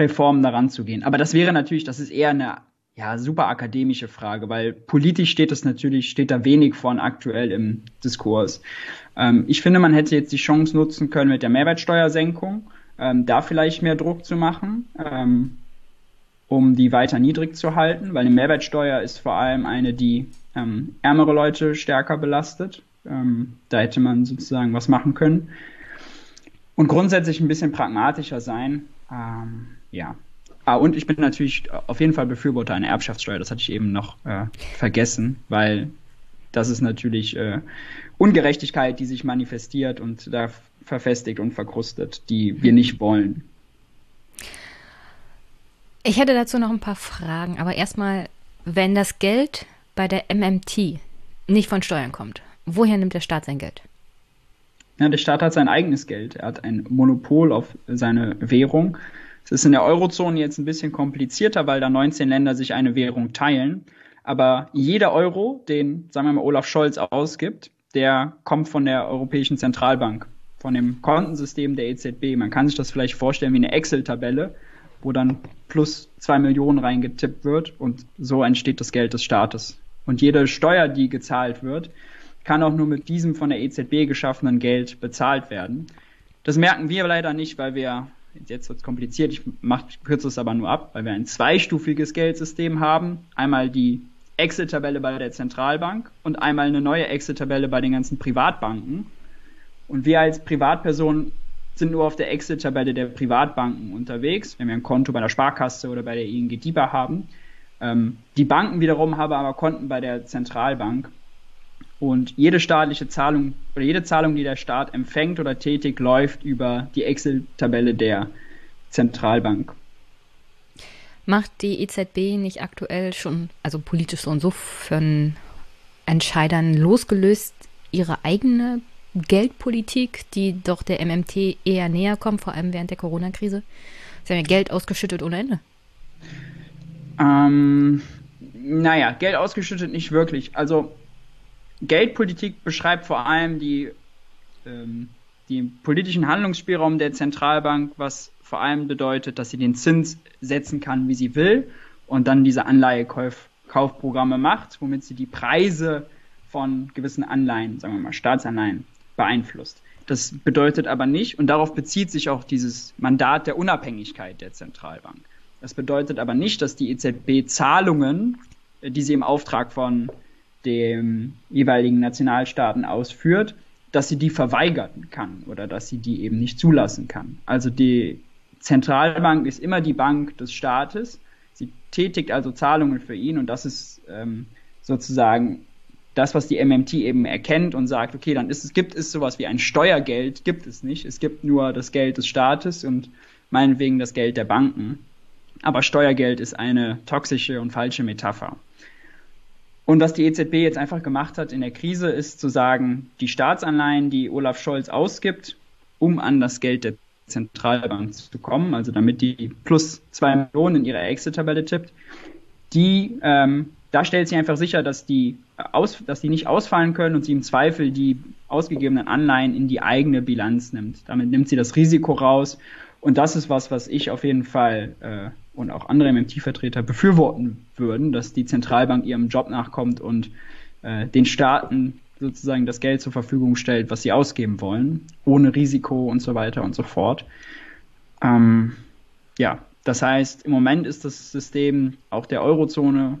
Reformen daran zu gehen. Aber das wäre natürlich, das ist eher eine ja, super akademische Frage, weil politisch steht das natürlich, steht da wenig von aktuell im Diskurs. Ähm, ich finde, man hätte jetzt die Chance nutzen können mit der Mehrwertsteuersenkung ähm, da vielleicht mehr Druck zu machen, ähm, um die weiter niedrig zu halten, weil eine Mehrwertsteuer ist vor allem eine, die ähm, ärmere Leute stärker belastet. Ähm, da hätte man sozusagen was machen können. Und grundsätzlich ein bisschen pragmatischer sein. Ähm, ja. Ah, und ich bin natürlich auf jeden Fall Befürworter einer Erbschaftssteuer. Das hatte ich eben noch äh, vergessen, weil das ist natürlich äh, Ungerechtigkeit, die sich manifestiert und da verfestigt und verkrustet, die wir nicht wollen. Ich hätte dazu noch ein paar Fragen, aber erstmal, wenn das Geld bei der MMT nicht von Steuern kommt, woher nimmt der Staat sein Geld? Ja, der Staat hat sein eigenes Geld. Er hat ein Monopol auf seine Währung. Es ist in der Eurozone jetzt ein bisschen komplizierter, weil da 19 Länder sich eine Währung teilen. Aber jeder Euro, den, sagen wir mal, Olaf Scholz ausgibt, der kommt von der Europäischen Zentralbank von dem Kontensystem der EZB. Man kann sich das vielleicht vorstellen wie eine Excel-Tabelle, wo dann plus zwei Millionen reingetippt wird und so entsteht das Geld des Staates. Und jede Steuer, die gezahlt wird, kann auch nur mit diesem von der EZB geschaffenen Geld bezahlt werden. Das merken wir leider nicht, weil wir, jetzt wird es kompliziert, ich mach, kürze es aber nur ab, weil wir ein zweistufiges Geldsystem haben. Einmal die Excel-Tabelle bei der Zentralbank und einmal eine neue Excel-Tabelle bei den ganzen Privatbanken. Und wir als Privatperson sind nur auf der Exit-Tabelle der Privatbanken unterwegs, wenn wir ein Konto bei der Sparkasse oder bei der ING DIBA haben. Ähm, die Banken wiederum haben aber Konten bei der Zentralbank. Und jede staatliche Zahlung oder jede Zahlung, die der Staat empfängt oder tätigt, läuft über die Excel-Tabelle der Zentralbank. Macht die EZB nicht aktuell schon, also politisch so und so von Entscheidern losgelöst, ihre eigene Geldpolitik, die doch der MMT eher näher kommt, vor allem während der Corona-Krise? Sie haben ja Geld ausgeschüttet ohne Ende. Ähm, naja, Geld ausgeschüttet nicht wirklich. Also Geldpolitik beschreibt vor allem die, ähm, die politischen Handlungsspielraum der Zentralbank, was vor allem bedeutet, dass sie den Zins setzen kann, wie sie will und dann diese Anleihekaufprogramme macht, womit sie die Preise von gewissen Anleihen, sagen wir mal Staatsanleihen, beeinflusst. Das bedeutet aber nicht, und darauf bezieht sich auch dieses Mandat der Unabhängigkeit der Zentralbank. Das bedeutet aber nicht, dass die EZB Zahlungen, die sie im Auftrag von dem jeweiligen Nationalstaaten ausführt, dass sie die verweigern kann oder dass sie die eben nicht zulassen kann. Also die Zentralbank ist immer die Bank des Staates. Sie tätigt also Zahlungen für ihn und das ist ähm, sozusagen das, was die MMT eben erkennt und sagt, okay, dann ist es, gibt es sowas wie ein Steuergeld, gibt es nicht. Es gibt nur das Geld des Staates und meinetwegen das Geld der Banken. Aber Steuergeld ist eine toxische und falsche Metapher. Und was die EZB jetzt einfach gemacht hat in der Krise, ist zu sagen, die Staatsanleihen, die Olaf Scholz ausgibt, um an das Geld der Zentralbank zu kommen, also damit die plus zwei Millionen in ihre Exit-Tabelle tippt, die, ähm, da stellt sie einfach sicher, dass die, aus, dass die nicht ausfallen können und sie im Zweifel die ausgegebenen Anleihen in die eigene Bilanz nimmt. Damit nimmt sie das Risiko raus und das ist was, was ich auf jeden Fall äh, und auch andere MMT-Vertreter befürworten würden, dass die Zentralbank ihrem Job nachkommt und äh, den Staaten sozusagen das Geld zur Verfügung stellt, was sie ausgeben wollen, ohne Risiko und so weiter und so fort. Ähm, ja, das heißt, im Moment ist das System auch der Eurozone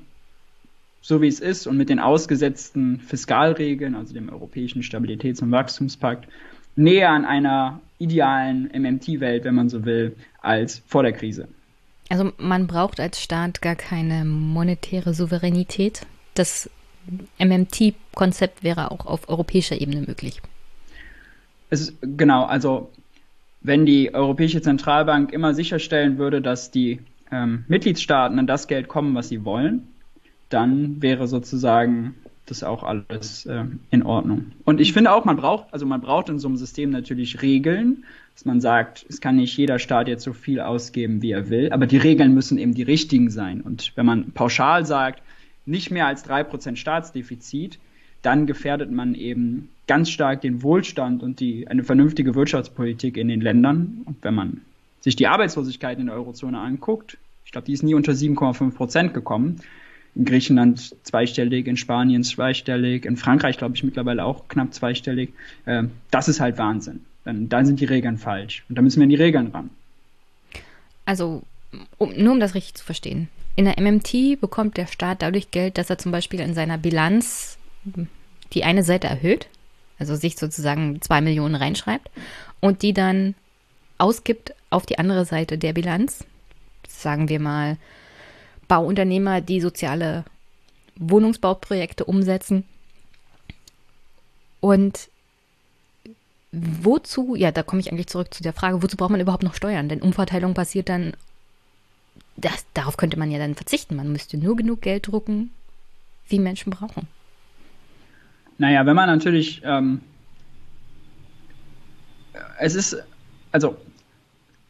so wie es ist und mit den ausgesetzten Fiskalregeln, also dem Europäischen Stabilitäts- und Wachstumspakt, näher an einer idealen MMT-Welt, wenn man so will, als vor der Krise. Also man braucht als Staat gar keine monetäre Souveränität. Das MMT-Konzept wäre auch auf europäischer Ebene möglich. Es genau, also wenn die Europäische Zentralbank immer sicherstellen würde, dass die ähm, Mitgliedstaaten an das Geld kommen, was sie wollen, dann wäre sozusagen das auch alles äh, in Ordnung. Und ich finde auch, man braucht, also man braucht in so einem System natürlich Regeln, dass man sagt, es kann nicht jeder Staat jetzt so viel ausgeben, wie er will, aber die Regeln müssen eben die richtigen sein. Und wenn man pauschal sagt, nicht mehr als drei Prozent Staatsdefizit, dann gefährdet man eben ganz stark den Wohlstand und die, eine vernünftige Wirtschaftspolitik in den Ländern. Und wenn man sich die Arbeitslosigkeit in der Eurozone anguckt, ich glaube, die ist nie unter 7,5 Prozent gekommen. In Griechenland zweistellig, in Spanien zweistellig, in Frankreich glaube ich mittlerweile auch knapp zweistellig. Äh, das ist halt Wahnsinn. Dann, dann sind die Regeln falsch. Und da müssen wir in die Regeln ran. Also, um, nur um das richtig zu verstehen. In der MMT bekommt der Staat dadurch Geld, dass er zum Beispiel in seiner Bilanz die eine Seite erhöht, also sich sozusagen zwei Millionen reinschreibt und die dann ausgibt auf die andere Seite der Bilanz. Sagen wir mal Bauunternehmer, die soziale Wohnungsbauprojekte umsetzen. Und wozu, ja, da komme ich eigentlich zurück zu der Frage, wozu braucht man überhaupt noch Steuern? Denn Umverteilung passiert dann, das, darauf könnte man ja dann verzichten. Man müsste nur genug Geld drucken, wie Menschen brauchen. Naja, wenn man natürlich, ähm, es ist, also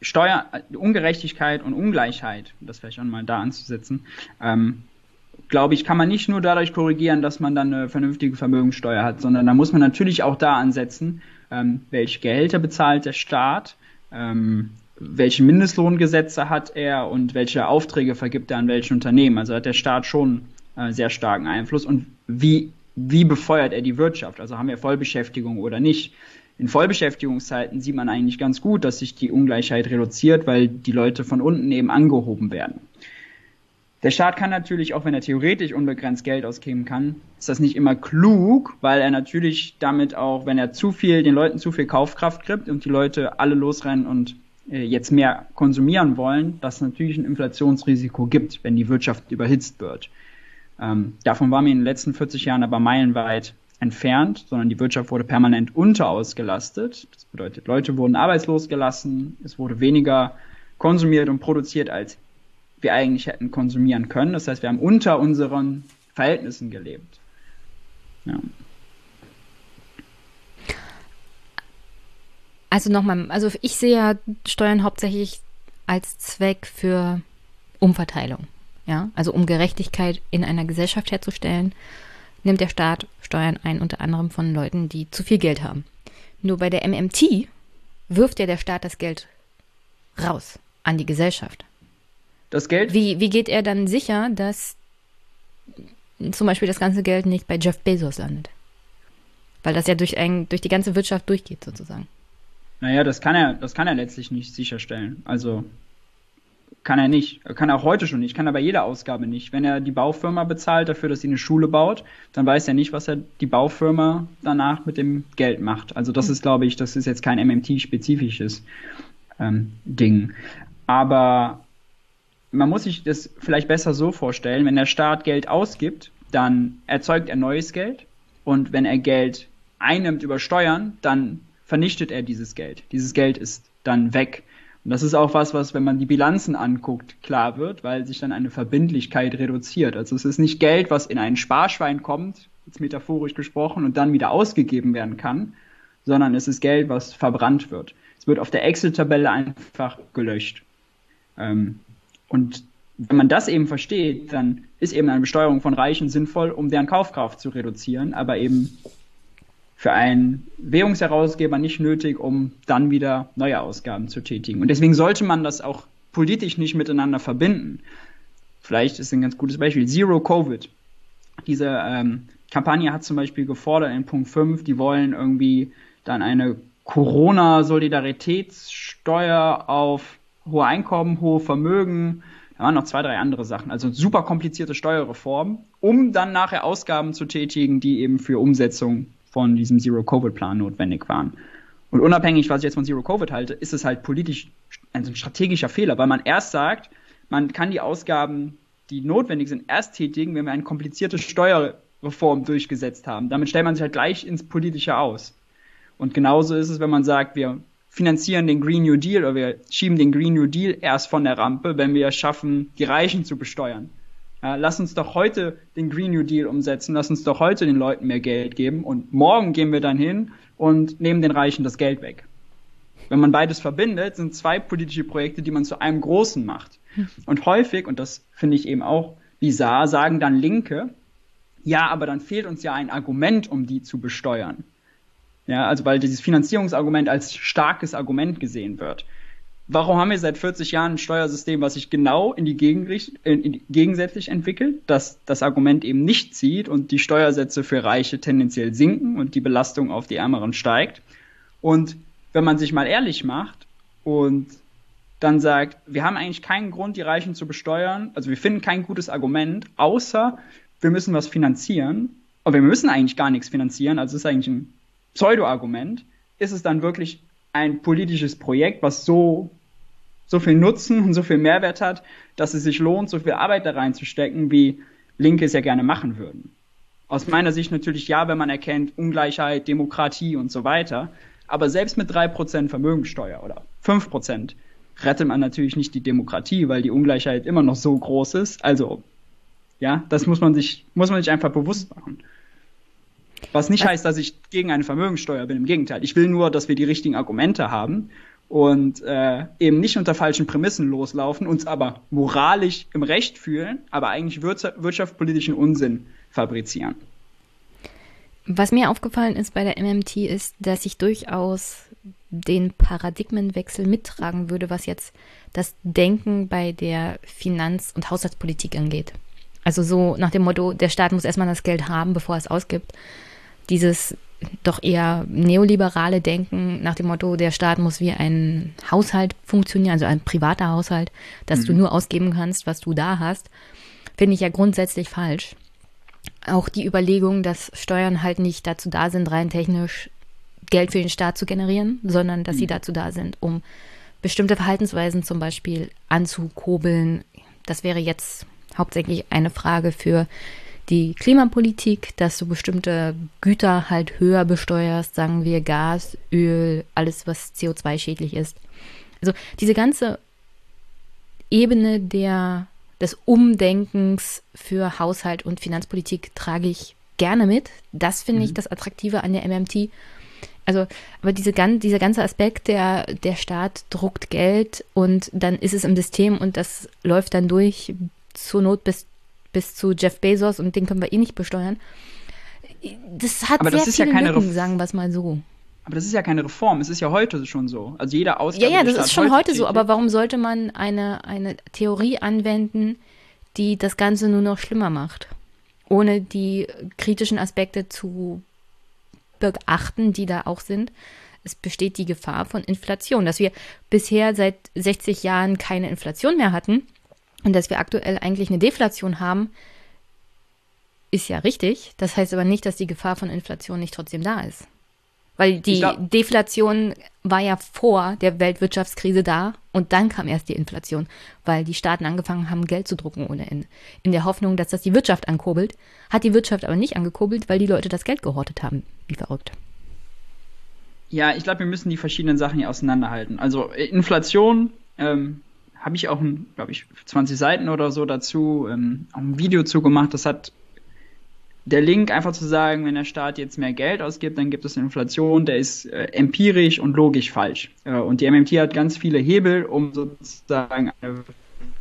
Steuer, Ungerechtigkeit und Ungleichheit, das vielleicht auch mal da anzusetzen, ähm, glaube ich, kann man nicht nur dadurch korrigieren, dass man dann eine vernünftige Vermögenssteuer hat, sondern da muss man natürlich auch da ansetzen, ähm, welche Gehälter bezahlt der Staat, ähm, welche Mindestlohngesetze hat er und welche Aufträge vergibt er an welche Unternehmen. Also hat der Staat schon äh, sehr starken Einfluss und wie, wie befeuert er die Wirtschaft? Also haben wir Vollbeschäftigung oder nicht? In Vollbeschäftigungszeiten sieht man eigentlich ganz gut, dass sich die Ungleichheit reduziert, weil die Leute von unten eben angehoben werden. Der Staat kann natürlich, auch wenn er theoretisch unbegrenzt Geld ausgeben kann, ist das nicht immer klug, weil er natürlich damit auch, wenn er zu viel, den Leuten zu viel Kaufkraft gibt und die Leute alle losrennen und jetzt mehr konsumieren wollen, dass es natürlich ein Inflationsrisiko gibt, wenn die Wirtschaft überhitzt wird. Ähm, davon waren wir in den letzten 40 Jahren aber meilenweit entfernt, sondern die Wirtschaft wurde permanent unterausgelastet. Das bedeutet, Leute wurden arbeitslos gelassen, es wurde weniger konsumiert und produziert, als wir eigentlich hätten konsumieren können. Das heißt, wir haben unter unseren Verhältnissen gelebt. Ja. Also nochmal, also ich sehe ja Steuern hauptsächlich als Zweck für Umverteilung. Ja, also um Gerechtigkeit in einer Gesellschaft herzustellen, nimmt der Staat Steuern ein, unter anderem von Leuten, die zu viel Geld haben. Nur bei der MMT wirft ja der Staat das Geld raus an die Gesellschaft das Geld. Wie, wie geht er dann sicher, dass zum Beispiel das ganze Geld nicht bei Jeff Bezos landet? Weil das ja durch, ein, durch die ganze Wirtschaft durchgeht, sozusagen. Naja, das kann er, das kann er letztlich nicht sicherstellen. Also kann er nicht. Kann er auch heute schon nicht. Kann er bei jeder Ausgabe nicht. Wenn er die Baufirma bezahlt dafür, dass sie eine Schule baut, dann weiß er nicht, was er die Baufirma danach mit dem Geld macht. Also das ist, glaube ich, das ist jetzt kein MMT-spezifisches ähm, Ding. Aber man muss sich das vielleicht besser so vorstellen, wenn der Staat Geld ausgibt, dann erzeugt er neues Geld und wenn er Geld einnimmt über Steuern, dann vernichtet er dieses Geld. Dieses Geld ist dann weg. Und das ist auch was, was, wenn man die Bilanzen anguckt, klar wird, weil sich dann eine Verbindlichkeit reduziert. Also es ist nicht Geld, was in ein Sparschwein kommt, jetzt metaphorisch gesprochen, und dann wieder ausgegeben werden kann, sondern es ist Geld, was verbrannt wird. Es wird auf der Excel-Tabelle einfach gelöscht. Ähm, und wenn man das eben versteht, dann ist eben eine Besteuerung von Reichen sinnvoll, um deren Kaufkraft zu reduzieren, aber eben für einen Währungsherausgeber nicht nötig, um dann wieder neue Ausgaben zu tätigen. Und deswegen sollte man das auch politisch nicht miteinander verbinden. Vielleicht ist ein ganz gutes Beispiel Zero Covid. Diese ähm, Kampagne hat zum Beispiel gefordert in Punkt 5, die wollen irgendwie dann eine Corona-Solidaritätssteuer auf hohe Einkommen, hohe Vermögen, da waren noch zwei, drei andere Sachen. Also super komplizierte Steuerreformen, um dann nachher Ausgaben zu tätigen, die eben für Umsetzung von diesem Zero-Covid-Plan notwendig waren. Und unabhängig, was ich jetzt von Zero-Covid halte, ist es halt politisch ein strategischer Fehler, weil man erst sagt, man kann die Ausgaben, die notwendig sind, erst tätigen, wenn wir eine komplizierte Steuerreform durchgesetzt haben. Damit stellt man sich halt gleich ins Politische aus. Und genauso ist es, wenn man sagt, wir finanzieren den Green New Deal oder wir schieben den Green New Deal erst von der Rampe, wenn wir es schaffen, die Reichen zu besteuern. Ja, lass uns doch heute den Green New Deal umsetzen, lass uns doch heute den Leuten mehr Geld geben und morgen gehen wir dann hin und nehmen den Reichen das Geld weg. Wenn man beides verbindet, sind zwei politische Projekte, die man zu einem großen macht. Und häufig, und das finde ich eben auch bizarr, sagen dann Linke, ja, aber dann fehlt uns ja ein Argument, um die zu besteuern. Ja, also weil dieses Finanzierungsargument als starkes Argument gesehen wird. Warum haben wir seit 40 Jahren ein Steuersystem, was sich genau in die, Gegenricht in die gegensätzlich entwickelt, dass das Argument eben nicht zieht und die Steuersätze für Reiche tendenziell sinken und die Belastung auf die Ärmeren steigt? Und wenn man sich mal ehrlich macht und dann sagt, wir haben eigentlich keinen Grund, die Reichen zu besteuern, also wir finden kein gutes Argument, außer wir müssen was finanzieren, aber wir müssen eigentlich gar nichts finanzieren, also ist eigentlich ein Pseudo-Argument, ist es dann wirklich ein politisches Projekt, was so, so viel Nutzen und so viel Mehrwert hat, dass es sich lohnt, so viel Arbeit da reinzustecken, wie Linke es ja gerne machen würden. Aus meiner Sicht natürlich ja, wenn man erkennt Ungleichheit, Demokratie und so weiter. Aber selbst mit drei Prozent Vermögensteuer oder fünf Prozent rettet man natürlich nicht die Demokratie, weil die Ungleichheit immer noch so groß ist. Also, ja, das muss man sich, muss man sich einfach bewusst machen. Was nicht heißt, dass ich gegen eine Vermögensteuer bin. Im Gegenteil. Ich will nur, dass wir die richtigen Argumente haben und äh, eben nicht unter falschen Prämissen loslaufen, uns aber moralisch im Recht fühlen, aber eigentlich wirtschaftspolitischen Unsinn fabrizieren. Was mir aufgefallen ist bei der MMT ist, dass ich durchaus den Paradigmenwechsel mittragen würde, was jetzt das Denken bei der Finanz- und Haushaltspolitik angeht. Also so nach dem Motto, der Staat muss erstmal das Geld haben, bevor er es ausgibt dieses doch eher neoliberale Denken nach dem Motto, der Staat muss wie ein Haushalt funktionieren, also ein privater Haushalt, dass mhm. du nur ausgeben kannst, was du da hast, finde ich ja grundsätzlich falsch. Auch die Überlegung, dass Steuern halt nicht dazu da sind, rein technisch Geld für den Staat zu generieren, sondern dass mhm. sie dazu da sind, um bestimmte Verhaltensweisen zum Beispiel anzukurbeln. Das wäre jetzt hauptsächlich eine Frage für die Klimapolitik, dass du bestimmte Güter halt höher besteuerst, sagen wir Gas, Öl, alles, was CO2-schädlich ist. Also diese ganze Ebene der, des Umdenkens für Haushalt und Finanzpolitik trage ich gerne mit. Das finde mhm. ich das Attraktive an der MMT. Also, aber diese, dieser ganze Aspekt, der, der Staat druckt Geld und dann ist es im System und das läuft dann durch, zur Not bis bis zu Jeff Bezos und den können wir eh nicht besteuern. Das hat aber sehr das viele ja Lücken, Ref sagen wir es mal so. Aber das ist ja keine Reform, es ist ja heute schon so. Also jeder Ausgabe Ja, ja, das ist schon heute, heute so, aber warum sollte man eine, eine Theorie anwenden, die das Ganze nur noch schlimmer macht? Ohne die kritischen Aspekte zu beachten, die da auch sind. Es besteht die Gefahr von Inflation, dass wir bisher seit 60 Jahren keine Inflation mehr hatten und dass wir aktuell eigentlich eine Deflation haben, ist ja richtig. Das heißt aber nicht, dass die Gefahr von Inflation nicht trotzdem da ist. Weil die glaub, Deflation war ja vor der Weltwirtschaftskrise da und dann kam erst die Inflation, weil die Staaten angefangen haben, Geld zu drucken ohne Ende. In der Hoffnung, dass das die Wirtschaft ankurbelt. Hat die Wirtschaft aber nicht angekurbelt, weil die Leute das Geld gehortet haben. Wie verrückt. Ja, ich glaube, wir müssen die verschiedenen Sachen hier auseinanderhalten. Also Inflation ähm, habe ich auch, glaube ich, 20 Seiten oder so dazu, ähm, auch ein Video zu gemacht. Das hat der Link einfach zu sagen, wenn der Staat jetzt mehr Geld ausgibt, dann gibt es Inflation, der ist äh, empirisch und logisch falsch. Äh, und die MMT hat ganz viele Hebel, um sozusagen eine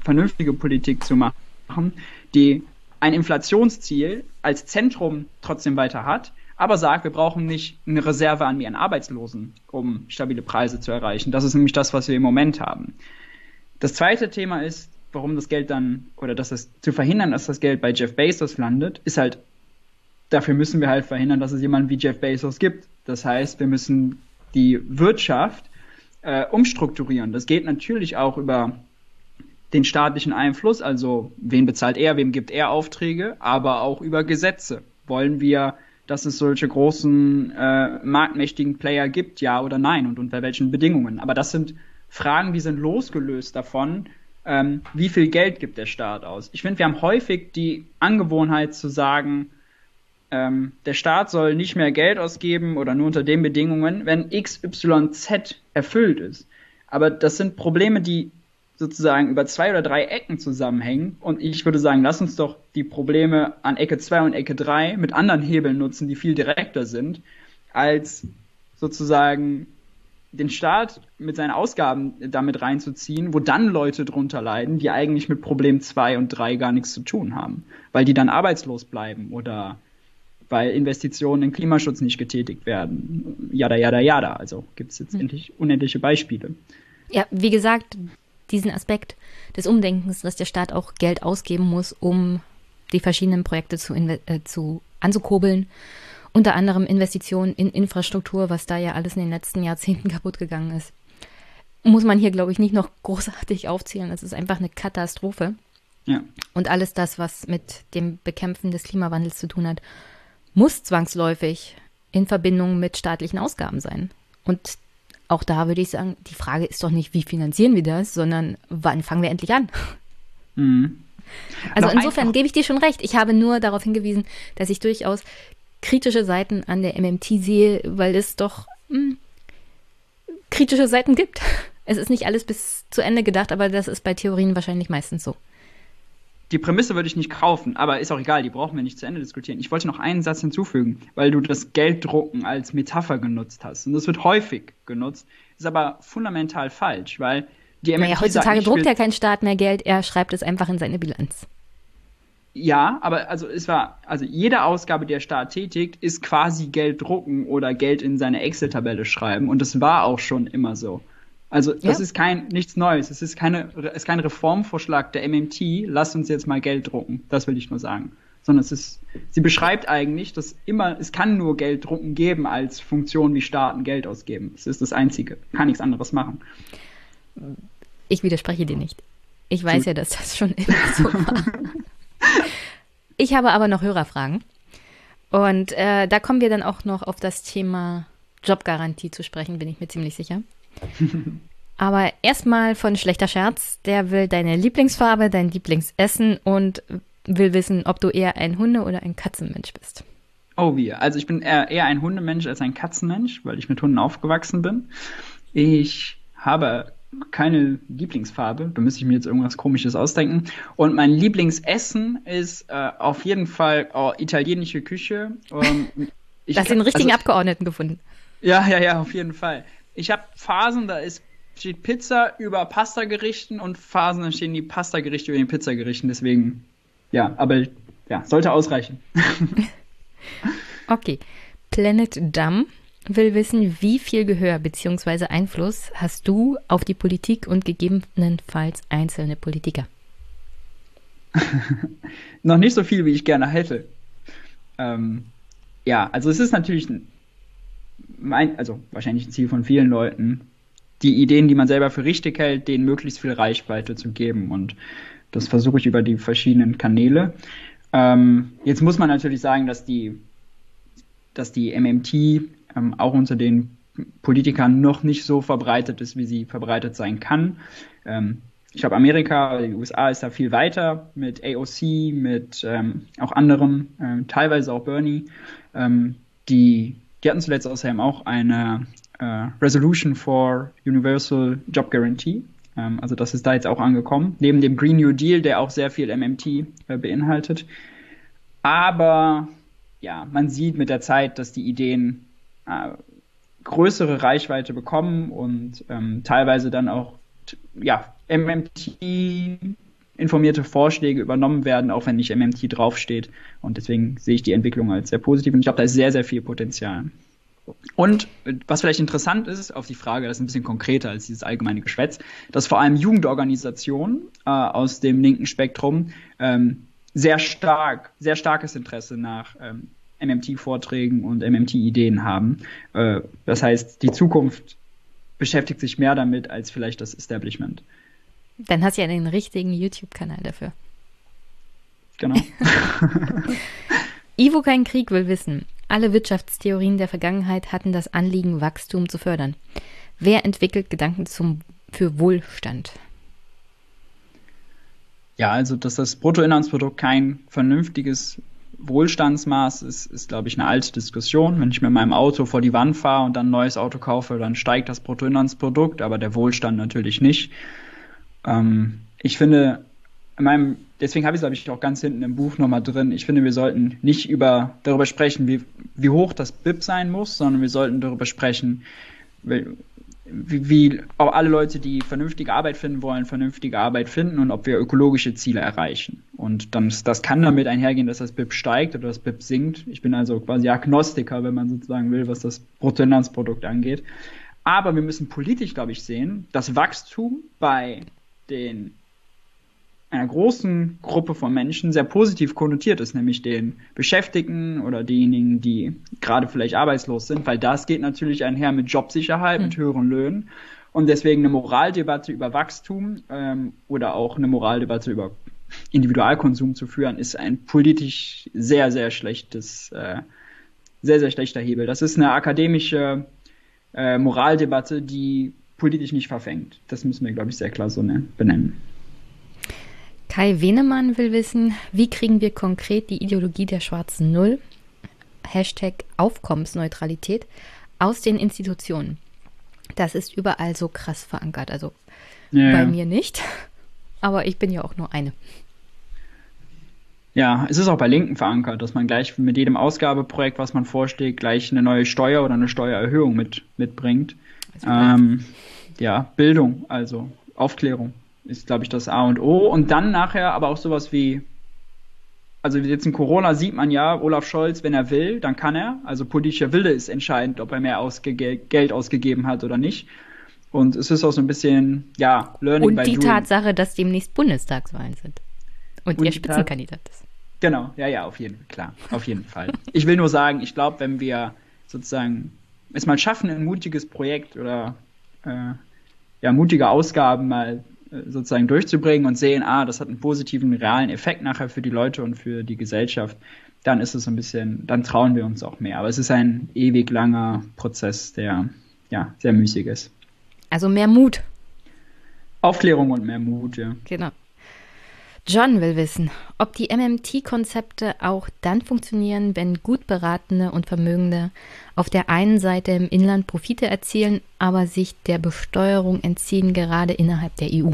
vernünftige Politik zu machen, die ein Inflationsziel als Zentrum trotzdem weiter hat, aber sagt, wir brauchen nicht eine Reserve an mehr Arbeitslosen, um stabile Preise zu erreichen. Das ist nämlich das, was wir im Moment haben. Das zweite Thema ist, warum das Geld dann, oder dass es zu verhindern, dass das Geld bei Jeff Bezos landet, ist halt dafür müssen wir halt verhindern, dass es jemanden wie Jeff Bezos gibt. Das heißt, wir müssen die Wirtschaft äh, umstrukturieren. Das geht natürlich auch über den staatlichen Einfluss, also wen bezahlt er, wem gibt er Aufträge, aber auch über Gesetze. Wollen wir, dass es solche großen äh, marktmächtigen Player gibt, ja oder nein und unter welchen Bedingungen? Aber das sind Fragen, die sind losgelöst davon, ähm, wie viel Geld gibt der Staat aus. Ich finde, wir haben häufig die Angewohnheit zu sagen, ähm, der Staat soll nicht mehr Geld ausgeben oder nur unter den Bedingungen, wenn XYZ erfüllt ist. Aber das sind Probleme, die sozusagen über zwei oder drei Ecken zusammenhängen. Und ich würde sagen, lass uns doch die Probleme an Ecke 2 und Ecke 3 mit anderen Hebeln nutzen, die viel direkter sind, als sozusagen den Staat mit seinen Ausgaben damit reinzuziehen, wo dann Leute drunter leiden, die eigentlich mit Problem 2 und 3 gar nichts zu tun haben, weil die dann arbeitslos bleiben oder weil Investitionen in Klimaschutz nicht getätigt werden. Jada, jada, jada. Also gibt es jetzt hm. endlich unendliche Beispiele. Ja, wie gesagt, diesen Aspekt des Umdenkens, dass der Staat auch Geld ausgeben muss, um die verschiedenen Projekte zu, äh, zu anzukurbeln. Unter anderem Investitionen in Infrastruktur, was da ja alles in den letzten Jahrzehnten *laughs* kaputt gegangen ist. Muss man hier, glaube ich, nicht noch großartig aufzählen. Das ist einfach eine Katastrophe. Ja. Und alles das, was mit dem Bekämpfen des Klimawandels zu tun hat, muss zwangsläufig in Verbindung mit staatlichen Ausgaben sein. Und auch da würde ich sagen, die Frage ist doch nicht, wie finanzieren wir das, sondern wann fangen wir endlich an? Mhm. Also Noch insofern gebe ich dir schon recht. Ich habe nur darauf hingewiesen, dass ich durchaus kritische Seiten an der MMT sehe, weil es doch mh, hm, kritische Seiten gibt. *laughs* Es ist nicht alles bis zu Ende gedacht, aber das ist bei Theorien wahrscheinlich meistens so die Prämisse würde ich nicht kaufen, aber ist auch egal, die brauchen wir nicht zu Ende diskutieren. Ich wollte noch einen Satz hinzufügen, weil du das Gelddrucken als Metapher genutzt hast. Und das wird häufig genutzt, ist aber fundamental falsch, weil die MMT naja, heutzutage sagt, druckt ja kein Staat mehr Geld, er schreibt es einfach in seine Bilanz. Ja, aber also es war, also jede Ausgabe, die der Staat tätigt, ist quasi Geld drucken oder Geld in seine Excel-Tabelle schreiben. Und das war auch schon immer so. Also das ja. ist kein nichts Neues. Es ist keine ist kein Reformvorschlag der MMT. Lass uns jetzt mal Geld drucken. Das will ich nur sagen. Sondern es ist, sie beschreibt eigentlich, dass immer es kann nur Geld drucken geben als Funktion wie Staaten Geld ausgeben. Es ist das Einzige. Kann nichts anderes machen. Ich widerspreche dir nicht. Ich weiß ja, dass das schon immer so war. *laughs* ich habe aber noch Hörerfragen. Und äh, da kommen wir dann auch noch auf das Thema Jobgarantie zu sprechen, bin ich mir ziemlich sicher. *laughs* Aber erstmal von schlechter Scherz. Der will deine Lieblingsfarbe, dein Lieblingsessen und will wissen, ob du eher ein Hunde- oder ein Katzenmensch bist. Oh, wie. Also ich bin eher, eher ein Hundemensch als ein Katzenmensch, weil ich mit Hunden aufgewachsen bin. Ich habe keine Lieblingsfarbe. Da müsste ich mir jetzt irgendwas Komisches ausdenken. Und mein Lieblingsessen ist äh, auf jeden Fall oh, italienische Küche. Ähm, ich, *laughs* du hast den richtigen also, Abgeordneten gefunden. Ja, ja, ja, auf jeden Fall ich habe Phasen, da ist, steht Pizza über Pasta-Gerichten und Phasen, da stehen die Pasta-Gerichte über den Pizzagerichten. Deswegen, ja, aber ja, sollte ausreichen. *laughs* *laughs* okay. Planet Dumb will wissen, wie viel Gehör bzw. Einfluss hast du auf die Politik und gegebenenfalls einzelne Politiker? *laughs* Noch nicht so viel, wie ich gerne hätte. Ähm, ja, also es ist natürlich mein, also wahrscheinlich ein Ziel von vielen Leuten, die Ideen, die man selber für richtig hält, denen möglichst viel Reichweite zu geben. Und das versuche ich über die verschiedenen Kanäle. Ähm, jetzt muss man natürlich sagen, dass die, dass die MMT ähm, auch unter den Politikern noch nicht so verbreitet ist, wie sie verbreitet sein kann. Ähm, ich glaube, Amerika, die USA ist da viel weiter mit AOC, mit ähm, auch anderen, äh, teilweise auch Bernie, ähm, die die hatten zuletzt außerdem auch eine äh, Resolution for Universal Job Guarantee. Ähm, also das ist da jetzt auch angekommen. Neben dem Green New Deal, der auch sehr viel MMT äh, beinhaltet. Aber ja, man sieht mit der Zeit, dass die Ideen äh, größere Reichweite bekommen und ähm, teilweise dann auch ja, MMT informierte Vorschläge übernommen werden, auch wenn nicht MMT draufsteht. Und deswegen sehe ich die Entwicklung als sehr positiv und ich glaube, da ist sehr, sehr viel Potenzial. Und was vielleicht interessant ist, auf die Frage, das ist ein bisschen konkreter als dieses allgemeine Geschwätz, dass vor allem Jugendorganisationen äh, aus dem linken Spektrum ähm, sehr stark, sehr starkes Interesse nach ähm, MMT-Vorträgen und MMT-Ideen haben. Äh, das heißt, die Zukunft beschäftigt sich mehr damit als vielleicht das Establishment. Dann hast du ja den richtigen YouTube-Kanal dafür. Genau. *laughs* *laughs* Ivo kein Krieg will wissen. Alle Wirtschaftstheorien der Vergangenheit hatten das Anliegen, Wachstum zu fördern. Wer entwickelt Gedanken zum, für Wohlstand? Ja, also dass das Bruttoinlandsprodukt kein vernünftiges Wohlstandsmaß ist, ist, glaube ich, eine alte Diskussion. Wenn ich mit meinem Auto vor die Wand fahre und dann ein neues Auto kaufe, dann steigt das Bruttoinlandsprodukt, aber der Wohlstand natürlich nicht. Ähm, ich finde, in meinem, deswegen habe ich es, glaube ich, auch ganz hinten im Buch nochmal drin. Ich finde, wir sollten nicht über, darüber sprechen, wie, wie hoch das BIP sein muss, sondern wir sollten darüber sprechen, wie, wie auch alle Leute, die vernünftige Arbeit finden wollen, vernünftige Arbeit finden und ob wir ökologische Ziele erreichen. Und dann, das kann damit einhergehen, dass das BIP steigt oder das BIP sinkt. Ich bin also quasi Agnostiker, wenn man sozusagen will, was das Bruttoinlandsprodukt angeht. Aber wir müssen politisch, glaube ich, sehen, dass Wachstum bei den einer großen Gruppe von Menschen sehr positiv konnotiert ist, nämlich den Beschäftigten oder diejenigen, die gerade vielleicht arbeitslos sind, weil das geht natürlich einher mit Jobsicherheit, mhm. mit höheren Löhnen. Und deswegen eine Moraldebatte über Wachstum ähm, oder auch eine Moraldebatte über Individualkonsum zu führen, ist ein politisch sehr, sehr schlechtes, äh, sehr, sehr schlechter Hebel. Das ist eine akademische äh, Moraldebatte, die politisch nicht verfängt. Das müssen wir, glaube ich, sehr klar so ne, benennen. Kai Wenemann will wissen, wie kriegen wir konkret die Ideologie der schwarzen Null, Hashtag Aufkommensneutralität, aus den Institutionen? Das ist überall so krass verankert. Also ja, bei mir nicht, aber ich bin ja auch nur eine. Ja, es ist auch bei Linken verankert, dass man gleich mit jedem Ausgabeprojekt, was man vorschlägt, gleich eine neue Steuer oder eine Steuererhöhung mit, mitbringt. Ähm, ja, Bildung, also Aufklärung ist, glaube ich, das A und O. Und dann nachher aber auch sowas wie, also jetzt in Corona sieht man ja, Olaf Scholz, wenn er will, dann kann er. Also politischer Wille ist entscheidend, ob er mehr ausge Geld ausgegeben hat oder nicht. Und es ist auch so ein bisschen, ja, Learning Und by die doing. Tatsache, dass demnächst Bundestagswahlen sind. Und, und ihr Spitzenkandidat ist. Genau, ja, ja, auf jeden Fall, klar, auf jeden Fall. Ich will nur sagen, ich glaube, wenn wir sozusagen es mal schaffen, ein mutiges Projekt oder äh, ja, mutige Ausgaben mal sozusagen durchzubringen und sehen, ah, das hat einen positiven, realen Effekt nachher für die Leute und für die Gesellschaft, dann ist es so ein bisschen, dann trauen wir uns auch mehr. Aber es ist ein ewig langer Prozess, der ja sehr müßig ist. Also mehr Mut. Aufklärung und mehr Mut, ja. Genau. John will wissen, ob die MMT-Konzepte auch dann funktionieren, wenn gut beratene und Vermögende auf der einen Seite im Inland Profite erzielen, aber sich der Besteuerung entziehen, gerade innerhalb der EU.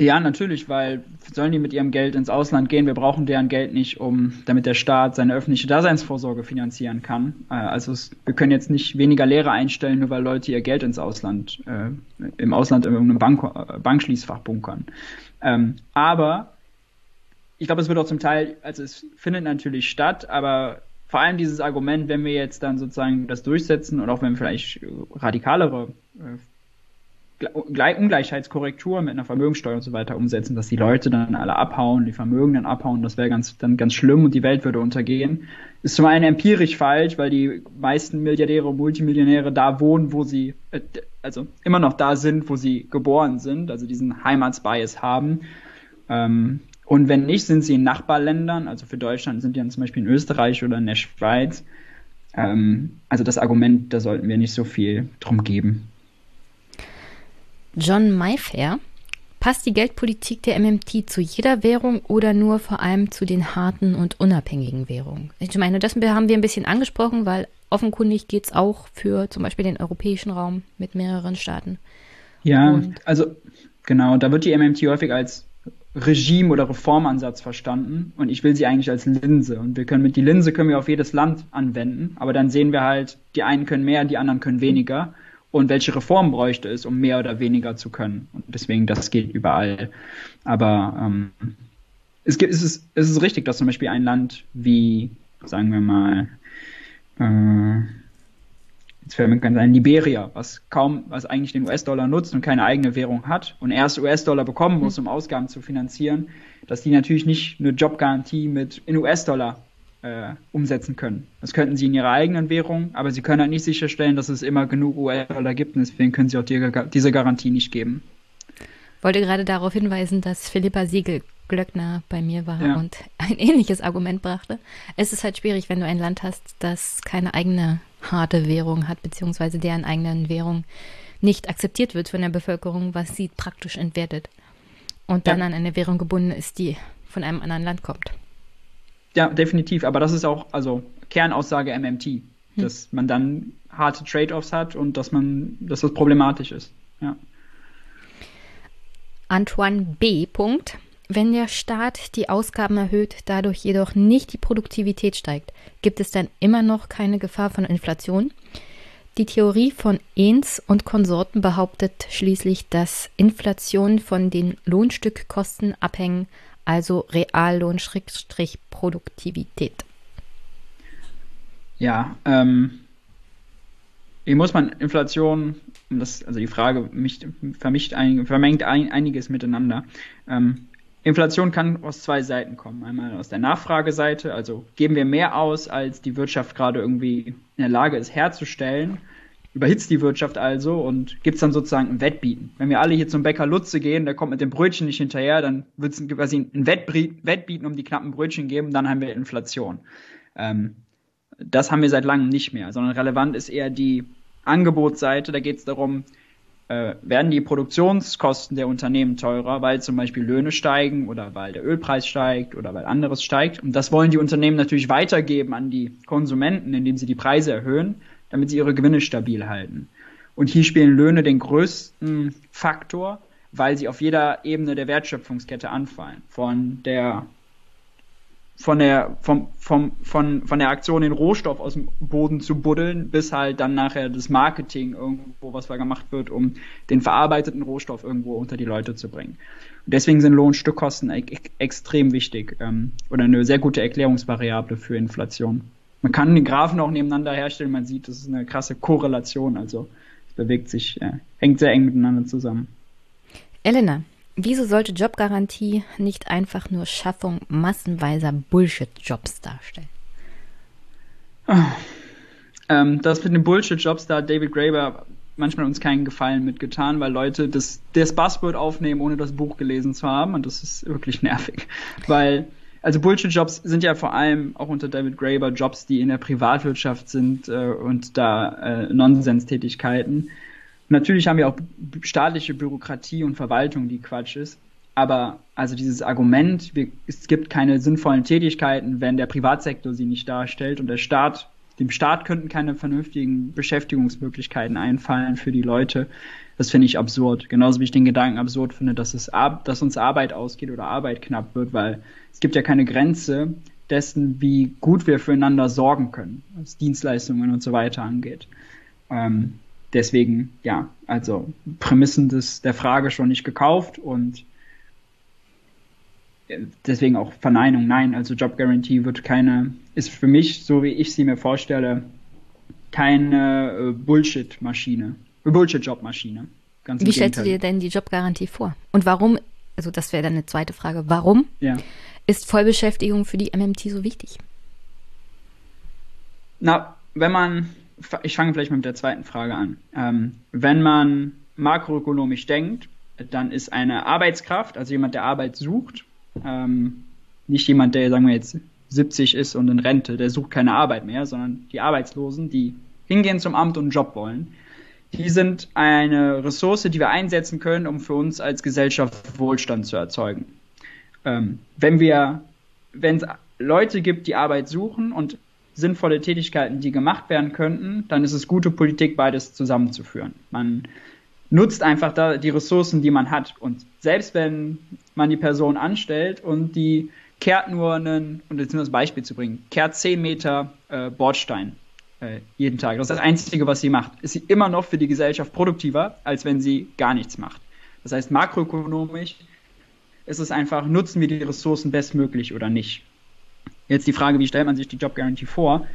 Ja, natürlich, weil sollen die mit ihrem Geld ins Ausland gehen? Wir brauchen deren Geld nicht, um damit der Staat seine öffentliche Daseinsvorsorge finanzieren kann. Äh, also es, wir können jetzt nicht weniger Lehrer einstellen, nur weil Leute ihr Geld ins Ausland, äh, im Ausland in irgendeinem Bank, äh, Bankschließfach bunkern. Ähm, aber ich glaube, es wird auch zum Teil, also es findet natürlich statt, aber vor allem dieses Argument, wenn wir jetzt dann sozusagen das durchsetzen und auch wenn vielleicht radikalere äh, Ungleichheitskorrektur mit einer Vermögenssteuer und so weiter umsetzen, dass die Leute dann alle abhauen, die Vermögenden abhauen, das wäre ganz, dann ganz schlimm und die Welt würde untergehen. Ist zum einen empirisch falsch, weil die meisten Milliardäre und Multimillionäre da wohnen, wo sie, äh, also immer noch da sind, wo sie geboren sind, also diesen Heimatsbias haben. Ähm, und wenn nicht, sind sie in Nachbarländern, also für Deutschland sind die dann zum Beispiel in Österreich oder in der Schweiz. Ähm, also das Argument, da sollten wir nicht so viel drum geben. John Mayfair. Passt die Geldpolitik der MMT zu jeder Währung oder nur vor allem zu den harten und unabhängigen Währungen? Ich meine, das haben wir ein bisschen angesprochen, weil offenkundig geht es auch für zum Beispiel den europäischen Raum mit mehreren Staaten. Ja, und also genau, da wird die MMT häufig als Regime oder Reformansatz verstanden und ich will sie eigentlich als Linse und wir können mit die Linse können wir auf jedes Land anwenden, aber dann sehen wir halt, die einen können mehr, die anderen können weniger und welche Reform bräuchte es, um mehr oder weniger zu können und deswegen das geht überall. Aber ähm, es, gibt, es, ist, es ist richtig, dass zum Beispiel ein Land wie, sagen wir mal, äh, jetzt fällt mir ganz ein, Liberia, was kaum, was eigentlich den US-Dollar nutzt und keine eigene Währung hat und erst US-Dollar bekommen muss, um Ausgaben zu finanzieren, dass die natürlich nicht eine Jobgarantie mit in US-Dollar äh, umsetzen können. Das könnten sie in ihrer eigenen Währung, aber sie können halt nicht sicherstellen, dass es immer genug US-Dollar gibt und deswegen können sie auch die, diese Garantie nicht geben. Wollte gerade darauf hinweisen, dass Philippa Siegel Glöckner bei mir war ja. und ein ähnliches Argument brachte. Es ist halt schwierig, wenn du ein Land hast, das keine eigene harte Währung hat, beziehungsweise deren eigenen Währung nicht akzeptiert wird von der Bevölkerung, was sie praktisch entwertet. Und dann ja. an eine Währung gebunden ist, die von einem anderen Land kommt. Ja, definitiv. Aber das ist auch, also Kernaussage MMT, hm. dass man dann harte Trade-offs hat und dass man, dass das problematisch ist. Ja. Antoine B. Punkt. Wenn der Staat die Ausgaben erhöht, dadurch jedoch nicht die Produktivität steigt, gibt es dann immer noch keine Gefahr von Inflation? Die Theorie von Ehns und Konsorten behauptet schließlich, dass Inflation von den Lohnstückkosten abhängen, also Reallohn-Produktivität. Ja, ähm, hier muss man Inflation, das, also die Frage mich, vermischt ein, vermengt ein, einiges miteinander. Ähm, Inflation kann aus zwei Seiten kommen. Einmal aus der Nachfrageseite, also geben wir mehr aus, als die Wirtschaft gerade irgendwie in der Lage ist herzustellen, überhitzt die Wirtschaft also und gibt es dann sozusagen ein Wettbieten. Wenn wir alle hier zum Bäcker Lutze gehen, der kommt mit dem Brötchen nicht hinterher, dann wird es quasi ein Wettbieten um die knappen Brötchen geben, dann haben wir Inflation. Ähm, das haben wir seit langem nicht mehr, sondern relevant ist eher die Angebotsseite. Da geht es darum, äh, werden die Produktionskosten der Unternehmen teurer, weil zum Beispiel Löhne steigen oder weil der Ölpreis steigt oder weil anderes steigt. Und das wollen die Unternehmen natürlich weitergeben an die Konsumenten, indem sie die Preise erhöhen, damit sie ihre Gewinne stabil halten. Und hier spielen Löhne den größten Faktor, weil sie auf jeder Ebene der Wertschöpfungskette anfallen. Von der von der, vom, vom, von, von der Aktion, den Rohstoff aus dem Boden zu buddeln, bis halt dann nachher das Marketing irgendwo, was da gemacht wird, um den verarbeiteten Rohstoff irgendwo unter die Leute zu bringen. Und deswegen sind Lohnstückkosten e extrem wichtig ähm, oder eine sehr gute Erklärungsvariable für Inflation. Man kann die Graphen auch nebeneinander herstellen, man sieht, das ist eine krasse Korrelation, also es bewegt sich, äh, hängt sehr eng miteinander zusammen. Elena, Wieso sollte Jobgarantie nicht einfach nur Schaffung massenweiser Bullshit-Jobs darstellen? Oh. Ähm, das mit den Bullshit-Jobs, da hat David Graeber manchmal uns keinen Gefallen mitgetan, weil Leute das, das Buzzword aufnehmen, ohne das Buch gelesen zu haben. Und das ist wirklich nervig. Weil, also Bullshit-Jobs sind ja vor allem auch unter David Graeber Jobs, die in der Privatwirtschaft sind äh, und da äh, Nonsenstätigkeiten. Natürlich haben wir auch staatliche Bürokratie und Verwaltung, die Quatsch ist. Aber also dieses Argument, wir, es gibt keine sinnvollen Tätigkeiten, wenn der Privatsektor sie nicht darstellt und der Staat, dem Staat könnten keine vernünftigen Beschäftigungsmöglichkeiten einfallen für die Leute. Das finde ich absurd. Genauso wie ich den Gedanken absurd finde, dass es dass uns Arbeit ausgeht oder Arbeit knapp wird, weil es gibt ja keine Grenze dessen, wie gut wir füreinander sorgen können, was Dienstleistungen und so weiter angeht. Ähm, deswegen, ja, also Prämissen des, der Frage schon nicht gekauft und deswegen auch Verneinung. Nein, also Job Guarantee wird keine, ist für mich, so wie ich sie mir vorstelle, keine äh, Bullshit-Maschine, Bullshit-Job-Maschine. Wie stellst du dir denn die Jobgarantie vor? Und warum, also das wäre dann eine zweite Frage, warum ja. ist Vollbeschäftigung für die MMT so wichtig? Na, wenn man ich fange vielleicht mit der zweiten Frage an. Ähm, wenn man makroökonomisch denkt, dann ist eine Arbeitskraft, also jemand, der Arbeit sucht, ähm, nicht jemand, der, sagen wir jetzt, 70 ist und in Rente, der sucht keine Arbeit mehr, sondern die Arbeitslosen, die hingehen zum Amt und einen Job wollen. Die sind eine Ressource, die wir einsetzen können, um für uns als Gesellschaft Wohlstand zu erzeugen. Ähm, wenn wir, wenn es Leute gibt, die Arbeit suchen und sinnvolle Tätigkeiten, die gemacht werden könnten, dann ist es gute Politik, beides zusammenzuführen. Man nutzt einfach da die Ressourcen, die man hat. Und selbst wenn man die Person anstellt und die kehrt nur einen, und jetzt nur das Beispiel zu bringen, kehrt 10 Meter äh, Bordstein äh, jeden Tag. Das ist das Einzige, was sie macht. Ist sie immer noch für die Gesellschaft produktiver, als wenn sie gar nichts macht. Das heißt, makroökonomisch ist es einfach, nutzen wir die Ressourcen bestmöglich oder nicht. Jetzt die Frage, wie stellt man sich die Job Guarantee vor?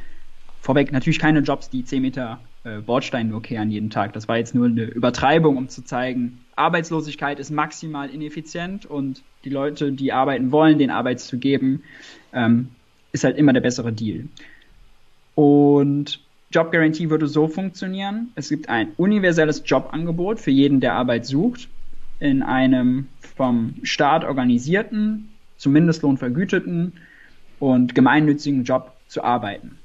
Vorweg, natürlich keine Jobs, die 10 Meter äh, Bordstein nur kehren jeden Tag. Das war jetzt nur eine Übertreibung, um zu zeigen, Arbeitslosigkeit ist maximal ineffizient und die Leute, die arbeiten wollen, den Arbeit zu geben, ähm, ist halt immer der bessere Deal. Und Job Guarantee würde so funktionieren. Es gibt ein universelles Jobangebot für jeden, der Arbeit sucht, in einem vom Staat organisierten, zum Mindestlohn vergüteten und gemeinnützigen Job zu arbeiten.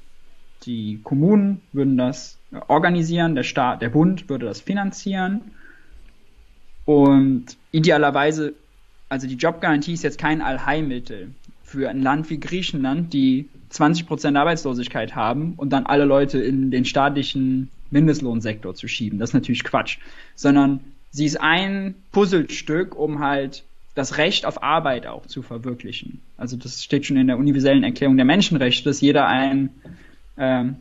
Die Kommunen würden das organisieren, der Staat, der Bund würde das finanzieren und idealerweise, also die Jobgarantie ist jetzt kein Allheilmittel für ein Land wie Griechenland, die 20% Arbeitslosigkeit haben und dann alle Leute in den staatlichen Mindestlohnsektor zu schieben. Das ist natürlich Quatsch. Sondern sie ist ein Puzzlestück, um halt das Recht auf Arbeit auch zu verwirklichen. Also das steht schon in der universellen Erklärung der Menschenrechte, dass jeder ein ähm,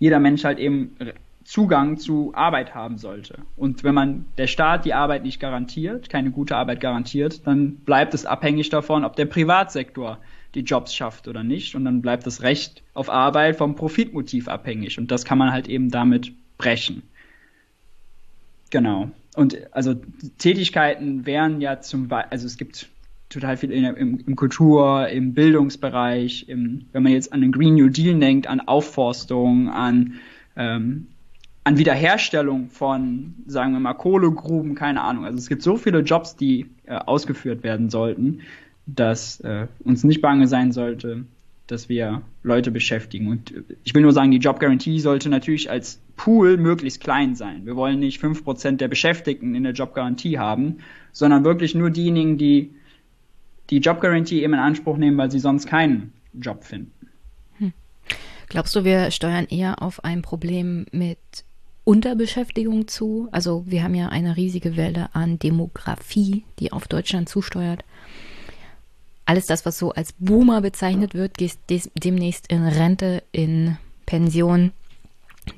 jeder Mensch halt eben Zugang zu Arbeit haben sollte. Und wenn man der Staat die Arbeit nicht garantiert, keine gute Arbeit garantiert, dann bleibt es abhängig davon, ob der Privatsektor die Jobs schafft oder nicht. Und dann bleibt das Recht auf Arbeit vom Profitmotiv abhängig. Und das kann man halt eben damit brechen. Genau. Und also Tätigkeiten wären ja zum Beispiel, also es gibt total viel in, im, im, Kultur, im Bildungsbereich, im, wenn man jetzt an den Green New Deal denkt, an Aufforstung, an ähm, an Wiederherstellung von, sagen wir mal, Kohlegruben, keine Ahnung. Also es gibt so viele Jobs, die äh, ausgeführt werden sollten, dass äh, uns nicht bange sein sollte, dass wir Leute beschäftigen. Und äh, ich will nur sagen, die Job Guarantee sollte natürlich als Pool möglichst klein sein. Wir wollen nicht fünf Prozent der Beschäftigten in der Job Guarantee haben, sondern wirklich nur diejenigen, die die Job Guarantee eben in Anspruch nehmen, weil sie sonst keinen Job finden. Hm. Glaubst du, wir steuern eher auf ein Problem mit Unterbeschäftigung zu. Also wir haben ja eine riesige Welle an Demografie, die auf Deutschland zusteuert. Alles das, was so als Boomer bezeichnet wird, geht demnächst in Rente, in Pension.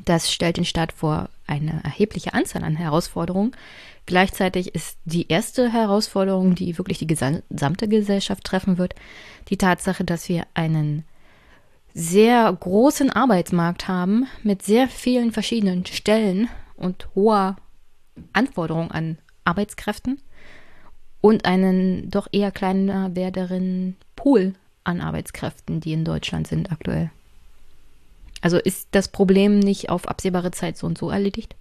Das stellt den Staat vor eine erhebliche Anzahl an Herausforderungen. Gleichzeitig ist die erste Herausforderung, die wirklich die gesamte Gesellschaft treffen wird, die Tatsache, dass wir einen sehr großen Arbeitsmarkt haben mit sehr vielen verschiedenen Stellen und hoher Anforderung an Arbeitskräften und einen doch eher kleiner werdenden Pool an Arbeitskräften, die in Deutschland sind aktuell. Also ist das Problem nicht auf absehbare Zeit so und so erledigt?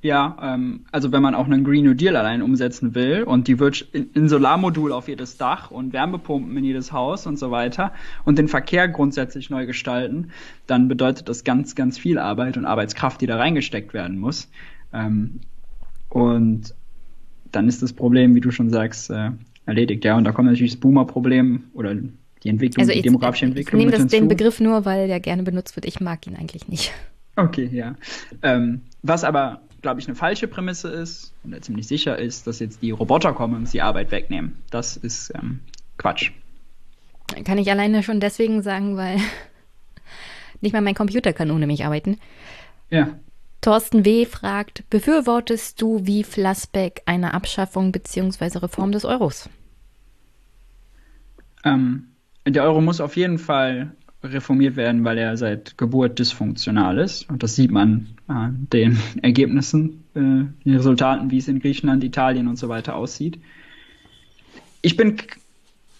Ja, ähm, also wenn man auch einen Green New Deal allein umsetzen will und die wird ein Solarmodul auf jedes Dach und Wärmepumpen in jedes Haus und so weiter und den Verkehr grundsätzlich neu gestalten, dann bedeutet das ganz, ganz viel Arbeit und Arbeitskraft, die da reingesteckt werden muss. Ähm, und dann ist das Problem, wie du schon sagst, äh, erledigt. Ja, und da kommt natürlich das Boomer-Problem oder die Entwicklung, also die demografische Entwicklung. Ich nehme das, den Begriff nur, weil der gerne benutzt wird. Ich mag ihn eigentlich nicht. Okay, ja. Ähm, was aber glaube ich, eine falsche Prämisse ist und er ziemlich sicher ist, dass jetzt die Roboter kommen und uns die Arbeit wegnehmen. Das ist ähm, Quatsch. Kann ich alleine schon deswegen sagen, weil *laughs* nicht mal mein Computer kann ohne mich arbeiten. Ja. Thorsten W. fragt, befürwortest du wie Flassbeck eine Abschaffung bzw. Reform des Euros? Ähm, der Euro muss auf jeden Fall reformiert werden, weil er seit Geburt dysfunktional ist. Und das sieht man an den Ergebnissen, äh, den Resultaten, wie es in Griechenland, Italien und so weiter aussieht. Ich bin,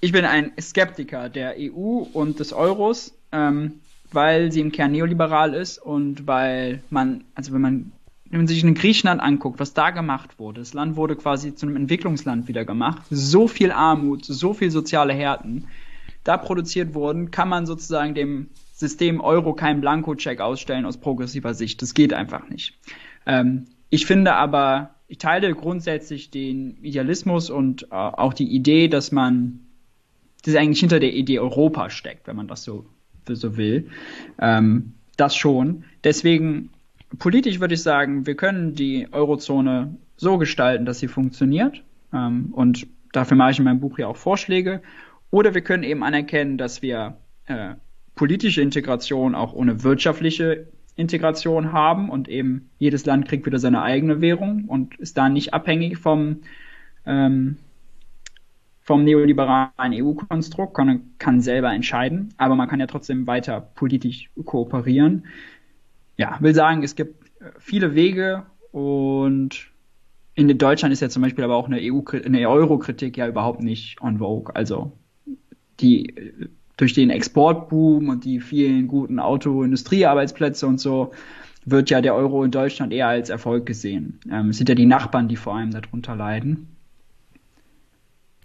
ich bin ein Skeptiker der EU und des Euros, ähm, weil sie im Kern neoliberal ist und weil man, also wenn man wenn man sich in Griechenland anguckt, was da gemacht wurde, das Land wurde quasi zu einem Entwicklungsland wieder gemacht, so viel Armut, so viel soziale Härten, da produziert wurden, kann man sozusagen dem System Euro keinen Blankocheck ausstellen aus progressiver Sicht. Das geht einfach nicht. Ähm, ich finde aber, ich teile grundsätzlich den Idealismus und äh, auch die Idee, dass man, das eigentlich hinter der Idee Europa steckt, wenn man das so, so will. Ähm, das schon. Deswegen politisch würde ich sagen, wir können die Eurozone so gestalten, dass sie funktioniert. Ähm, und dafür mache ich in meinem Buch ja auch Vorschläge. Oder wir können eben anerkennen, dass wir äh, politische Integration auch ohne wirtschaftliche Integration haben und eben jedes Land kriegt wieder seine eigene Währung und ist da nicht abhängig vom, ähm, vom neoliberalen EU-Konstrukt, kann, kann selber entscheiden, aber man kann ja trotzdem weiter politisch kooperieren. Ja, will sagen, es gibt äh, viele Wege und in Deutschland ist ja zum Beispiel aber auch eine EU, eine Euro-Kritik ja überhaupt nicht on vogue. Also die durch den Exportboom und die vielen guten Autoindustriearbeitsplätze und so wird ja der Euro in Deutschland eher als Erfolg gesehen. Ähm, es sind ja die Nachbarn, die vor allem darunter leiden.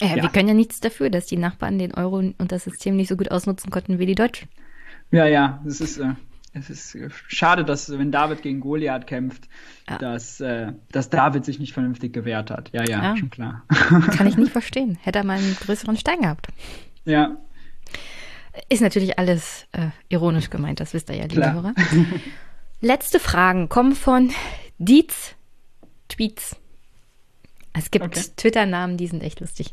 Ja, ja, wir können ja nichts dafür, dass die Nachbarn den Euro und das System nicht so gut ausnutzen konnten wie die Deutschen. Ja, ja, es ist, äh, es ist äh, schade, dass wenn David gegen Goliath kämpft, ja. dass, äh, dass David sich nicht vernünftig gewehrt hat. Ja, ja, ja. schon klar. Kann ich nicht *laughs* verstehen. Hätte er mal einen größeren Stein gehabt. Ja. Ist natürlich alles äh, ironisch gemeint, das wisst ihr ja, liebe klar. Hörer. *laughs* Letzte Fragen kommen von Dietz Tweets. Es gibt okay. Twitter-Namen, die sind echt lustig.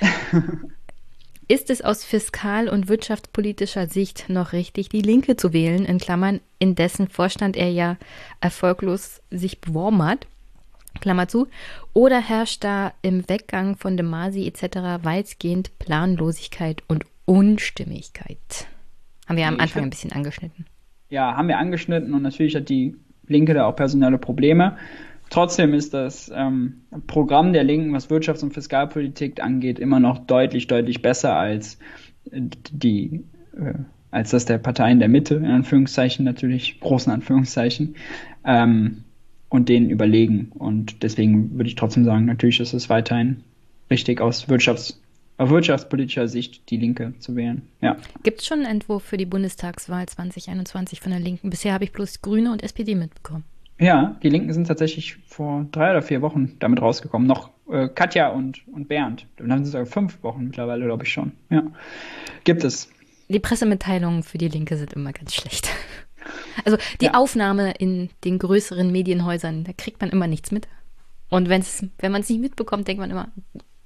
*laughs* Ist es aus fiskal- und wirtschaftspolitischer Sicht noch richtig, die Linke zu wählen, in Klammern, in dessen Vorstand er ja erfolglos sich beworben hat? Klammer zu. Oder herrscht da im Weggang von De Masi etc. weitgehend Planlosigkeit und Unstimmigkeit? Haben wir am Anfang ein bisschen angeschnitten. Ja, haben wir angeschnitten und natürlich hat die Linke da auch personelle Probleme. Trotzdem ist das ähm, Programm der Linken, was Wirtschafts- und Fiskalpolitik angeht, immer noch deutlich, deutlich besser als die, äh, als das der Parteien der Mitte, in Anführungszeichen natürlich, großen Anführungszeichen, ähm, und denen überlegen. Und deswegen würde ich trotzdem sagen, natürlich ist es weiterhin richtig aus Wirtschafts- auf wirtschaftspolitischer Sicht die Linke zu wählen. Ja. Gibt es schon einen Entwurf für die Bundestagswahl 2021 von der Linken? Bisher habe ich bloß Grüne und SPD mitbekommen. Ja, die Linken sind tatsächlich vor drei oder vier Wochen damit rausgekommen. Noch äh, Katja und, und Bernd. Dann sind es sogar fünf Wochen mittlerweile, glaube ich schon. Ja. Gibt es. Die Pressemitteilungen für die Linke sind immer ganz schlecht. Also die ja. Aufnahme in den größeren Medienhäusern, da kriegt man immer nichts mit. Und wenn's, wenn man es nicht mitbekommt, denkt man immer,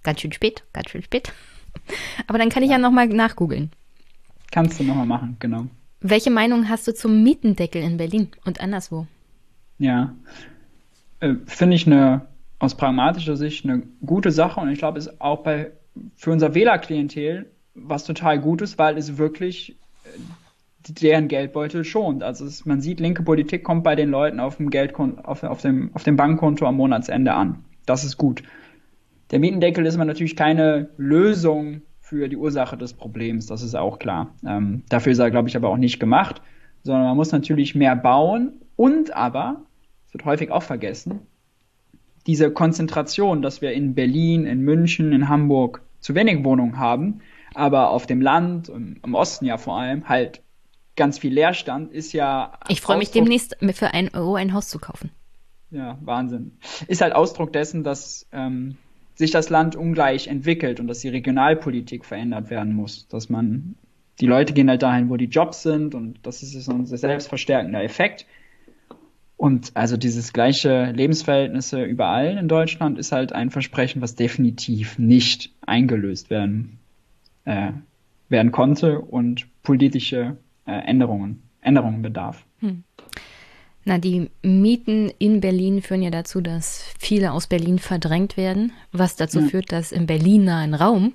ganz schön spät, ganz schön spät. *laughs* Aber dann kann ich ja, ja nochmal nachgoogeln. Kannst du nochmal machen, genau. Welche Meinung hast du zum Mietendeckel in Berlin und anderswo? Ja, äh, finde ich eine aus pragmatischer Sicht eine gute Sache und ich glaube, es ist auch bei für unser Wählerklientel was total Gutes, weil es wirklich äh, deren Geldbeutel schont. Also es, man sieht, linke Politik kommt bei den Leuten auf dem Geldkonto, auf, auf, dem, auf dem Bankkonto am Monatsende an. Das ist gut. Der Mietendeckel ist aber natürlich keine Lösung für die Ursache des Problems, das ist auch klar. Ähm, dafür ist er, glaube ich, aber auch nicht gemacht, sondern man muss natürlich mehr bauen und aber, das wird häufig auch vergessen, diese Konzentration, dass wir in Berlin, in München, in Hamburg zu wenig Wohnungen haben, aber auf dem Land, im Osten ja vor allem, halt ganz viel Leerstand, ist ja. Ich freue mich demnächst für einen Euro ein Haus zu kaufen. Ja, Wahnsinn. Ist halt Ausdruck dessen, dass ähm, sich das Land ungleich entwickelt und dass die Regionalpolitik verändert werden muss. Dass man, die Leute gehen halt dahin, wo die Jobs sind und das ist so ein selbstverstärkender Effekt. Und also dieses gleiche Lebensverhältnisse überall in Deutschland ist halt ein Versprechen, was definitiv nicht eingelöst werden, äh, werden konnte und politische Änderungen, Änderungen bedarf. Hm. Na, die Mieten in Berlin führen ja dazu, dass viele aus Berlin verdrängt werden, was dazu ja. führt, dass im Berlin-nahen Raum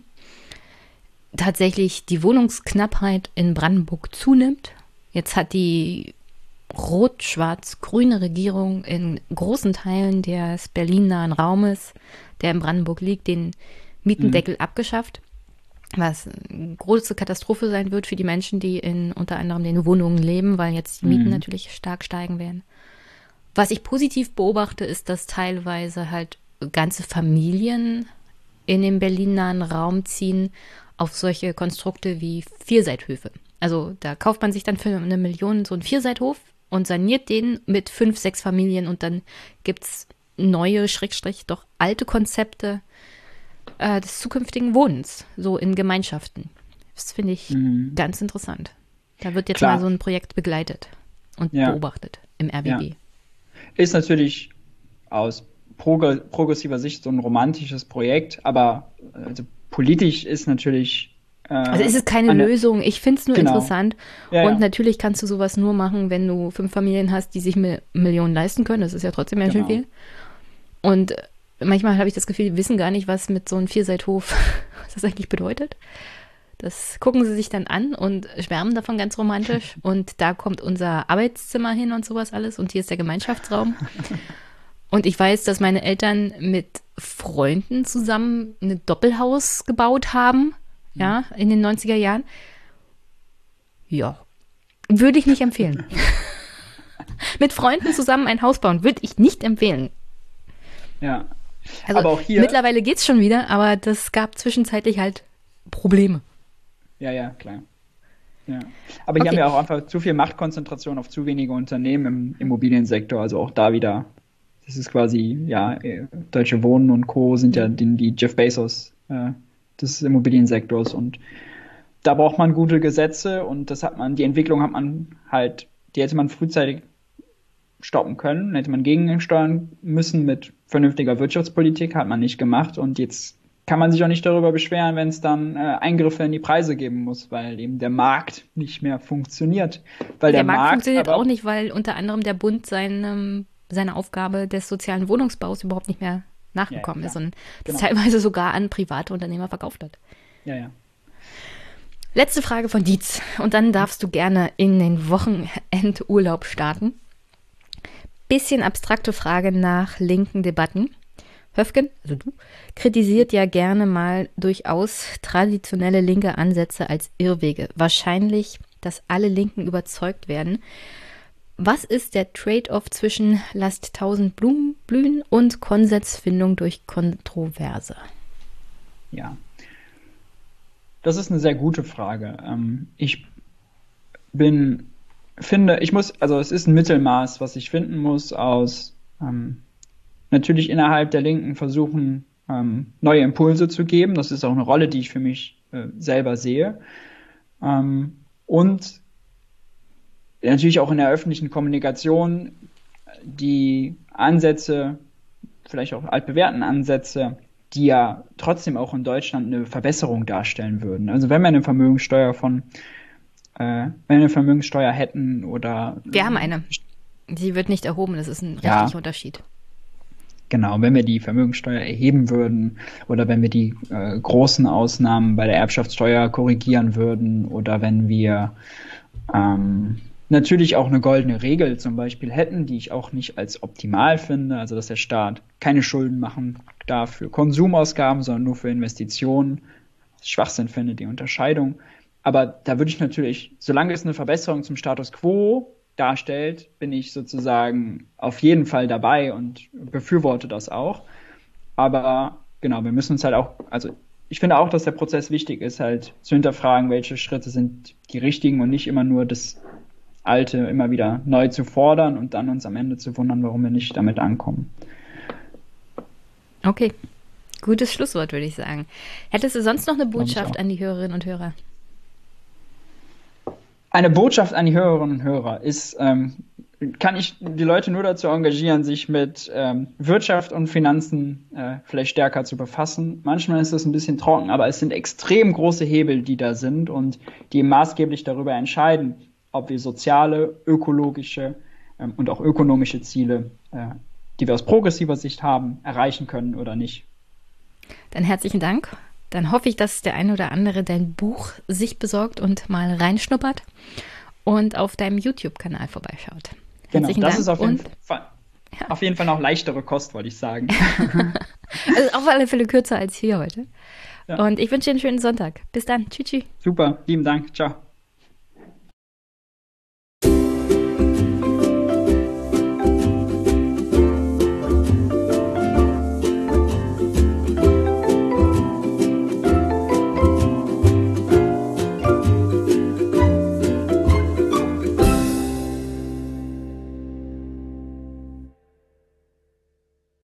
tatsächlich die Wohnungsknappheit in Brandenburg zunimmt. Jetzt hat die rot-schwarz-grüne Regierung in großen Teilen des Berlin-nahen Raumes, der in Brandenburg liegt, den Mietendeckel mhm. abgeschafft, was eine große Katastrophe sein wird für die Menschen, die in unter anderem den Wohnungen leben, weil jetzt die Mieten mhm. natürlich stark steigen werden. Was ich positiv beobachte, ist, dass teilweise halt ganze Familien in den Berlin-nahen Raum ziehen auf solche Konstrukte wie Vierseithöfe. Also da kauft man sich dann für eine Million so einen Vierseithof und saniert den mit fünf, sechs Familien und dann gibt es neue, Schrägstrich, doch alte Konzepte äh, des zukünftigen Wohnens, so in Gemeinschaften. Das finde ich mhm. ganz interessant. Da wird jetzt Klar. mal so ein Projekt begleitet und ja. beobachtet im RBB. Ja. ist natürlich aus progressiver Sicht so ein romantisches Projekt, aber also politisch ist natürlich. Äh, also ist es keine eine, Lösung. Ich finde es nur genau. interessant. Ja, und ja. natürlich kannst du sowas nur machen, wenn du fünf Familien hast, die sich Millionen leisten können. Das ist ja trotzdem ganz genau. schön viel. Und manchmal habe ich das Gefühl, die wissen gar nicht, was mit so einem Vierseithof, *laughs* was das eigentlich bedeutet. Das gucken sie sich dann an und schwärmen davon ganz romantisch. Und da kommt unser Arbeitszimmer hin und sowas alles. Und hier ist der Gemeinschaftsraum. Und ich weiß, dass meine Eltern mit Freunden zusammen ein Doppelhaus gebaut haben. Ja, in den 90er Jahren. Ja, würde ich nicht empfehlen. *laughs* mit Freunden zusammen ein Haus bauen, würde ich nicht empfehlen. Ja. Also aber auch hier. Mittlerweile geht es schon wieder, aber das gab zwischenzeitlich halt Probleme. Ja, ja, klar. Ja. Aber hier okay. haben wir auch einfach zu viel Machtkonzentration auf zu wenige Unternehmen im Immobiliensektor. Also auch da wieder, das ist quasi, ja, Deutsche Wohnen und Co. sind ja die, die Jeff Bezos äh, des Immobiliensektors und da braucht man gute Gesetze und das hat man, die Entwicklung hat man halt, die hätte man frühzeitig stoppen können, hätte man gegensteuern müssen mit vernünftiger Wirtschaftspolitik, hat man nicht gemacht und jetzt kann man sich auch nicht darüber beschweren, wenn es dann äh, Eingriffe in die Preise geben muss, weil eben der Markt nicht mehr funktioniert. Weil der, der Markt, Markt funktioniert auch nicht, weil unter anderem der Bund seine, seine Aufgabe des sozialen Wohnungsbaus überhaupt nicht mehr nachgekommen ja, ist und genau. teilweise sogar an private Unternehmer verkauft hat. Ja, ja. Letzte Frage von Dietz und dann darfst du gerne in den Wochenendurlaub starten bisschen abstrakte Frage nach linken Debatten. Höfgen, also du, kritisiert ja gerne mal durchaus traditionelle linke Ansätze als Irrwege. Wahrscheinlich, dass alle Linken überzeugt werden. Was ist der Trade-off zwischen lasst tausend Blumen blühen und Konsensfindung durch Kontroverse? Ja, das ist eine sehr gute Frage. Ähm, ich bin finde, ich muss, also es ist ein Mittelmaß, was ich finden muss aus ähm, natürlich innerhalb der Linken versuchen, ähm, neue Impulse zu geben. Das ist auch eine Rolle, die ich für mich äh, selber sehe. Ähm, und natürlich auch in der öffentlichen Kommunikation die Ansätze, vielleicht auch altbewährten Ansätze, die ja trotzdem auch in Deutschland eine Verbesserung darstellen würden. Also wenn wir eine Vermögenssteuer von äh, wenn wir eine Vermögenssteuer hätten oder. Wir haben eine. Sie wird nicht erhoben, das ist ein rechtlicher ja, Unterschied. Genau, wenn wir die Vermögenssteuer erheben würden oder wenn wir die äh, großen Ausnahmen bei der Erbschaftssteuer korrigieren würden oder wenn wir ähm, natürlich auch eine goldene Regel zum Beispiel hätten, die ich auch nicht als optimal finde, also dass der Staat keine Schulden machen darf für Konsumausgaben, sondern nur für Investitionen. Schwachsinn finde die Unterscheidung. Aber da würde ich natürlich, solange es eine Verbesserung zum Status quo darstellt, bin ich sozusagen auf jeden Fall dabei und befürworte das auch. Aber genau, wir müssen uns halt auch, also ich finde auch, dass der Prozess wichtig ist, halt zu hinterfragen, welche Schritte sind die richtigen und nicht immer nur das Alte immer wieder neu zu fordern und dann uns am Ende zu wundern, warum wir nicht damit ankommen. Okay, gutes Schlusswort, würde ich sagen. Hättest du sonst noch eine Botschaft an die Hörerinnen und Hörer? Eine Botschaft an die Hörerinnen und Hörer ist, ähm, kann ich die Leute nur dazu engagieren, sich mit ähm, Wirtschaft und Finanzen äh, vielleicht stärker zu befassen. Manchmal ist das ein bisschen trocken, aber es sind extrem große Hebel, die da sind und die maßgeblich darüber entscheiden, ob wir soziale, ökologische ähm, und auch ökonomische Ziele, äh, die wir aus progressiver Sicht haben, erreichen können oder nicht. Dann herzlichen Dank dann hoffe ich, dass der eine oder andere dein Buch sich besorgt und mal reinschnuppert und auf deinem YouTube-Kanal vorbeischaut. Genau, das Dank ist auf jeden, Fall, ja. auf jeden Fall noch leichtere Kost, wollte ich sagen. *laughs* also auf alle Fälle kürzer als hier heute. Ja. Und ich wünsche dir einen schönen Sonntag. Bis dann. Tschüss. Super, lieben Dank. Ciao.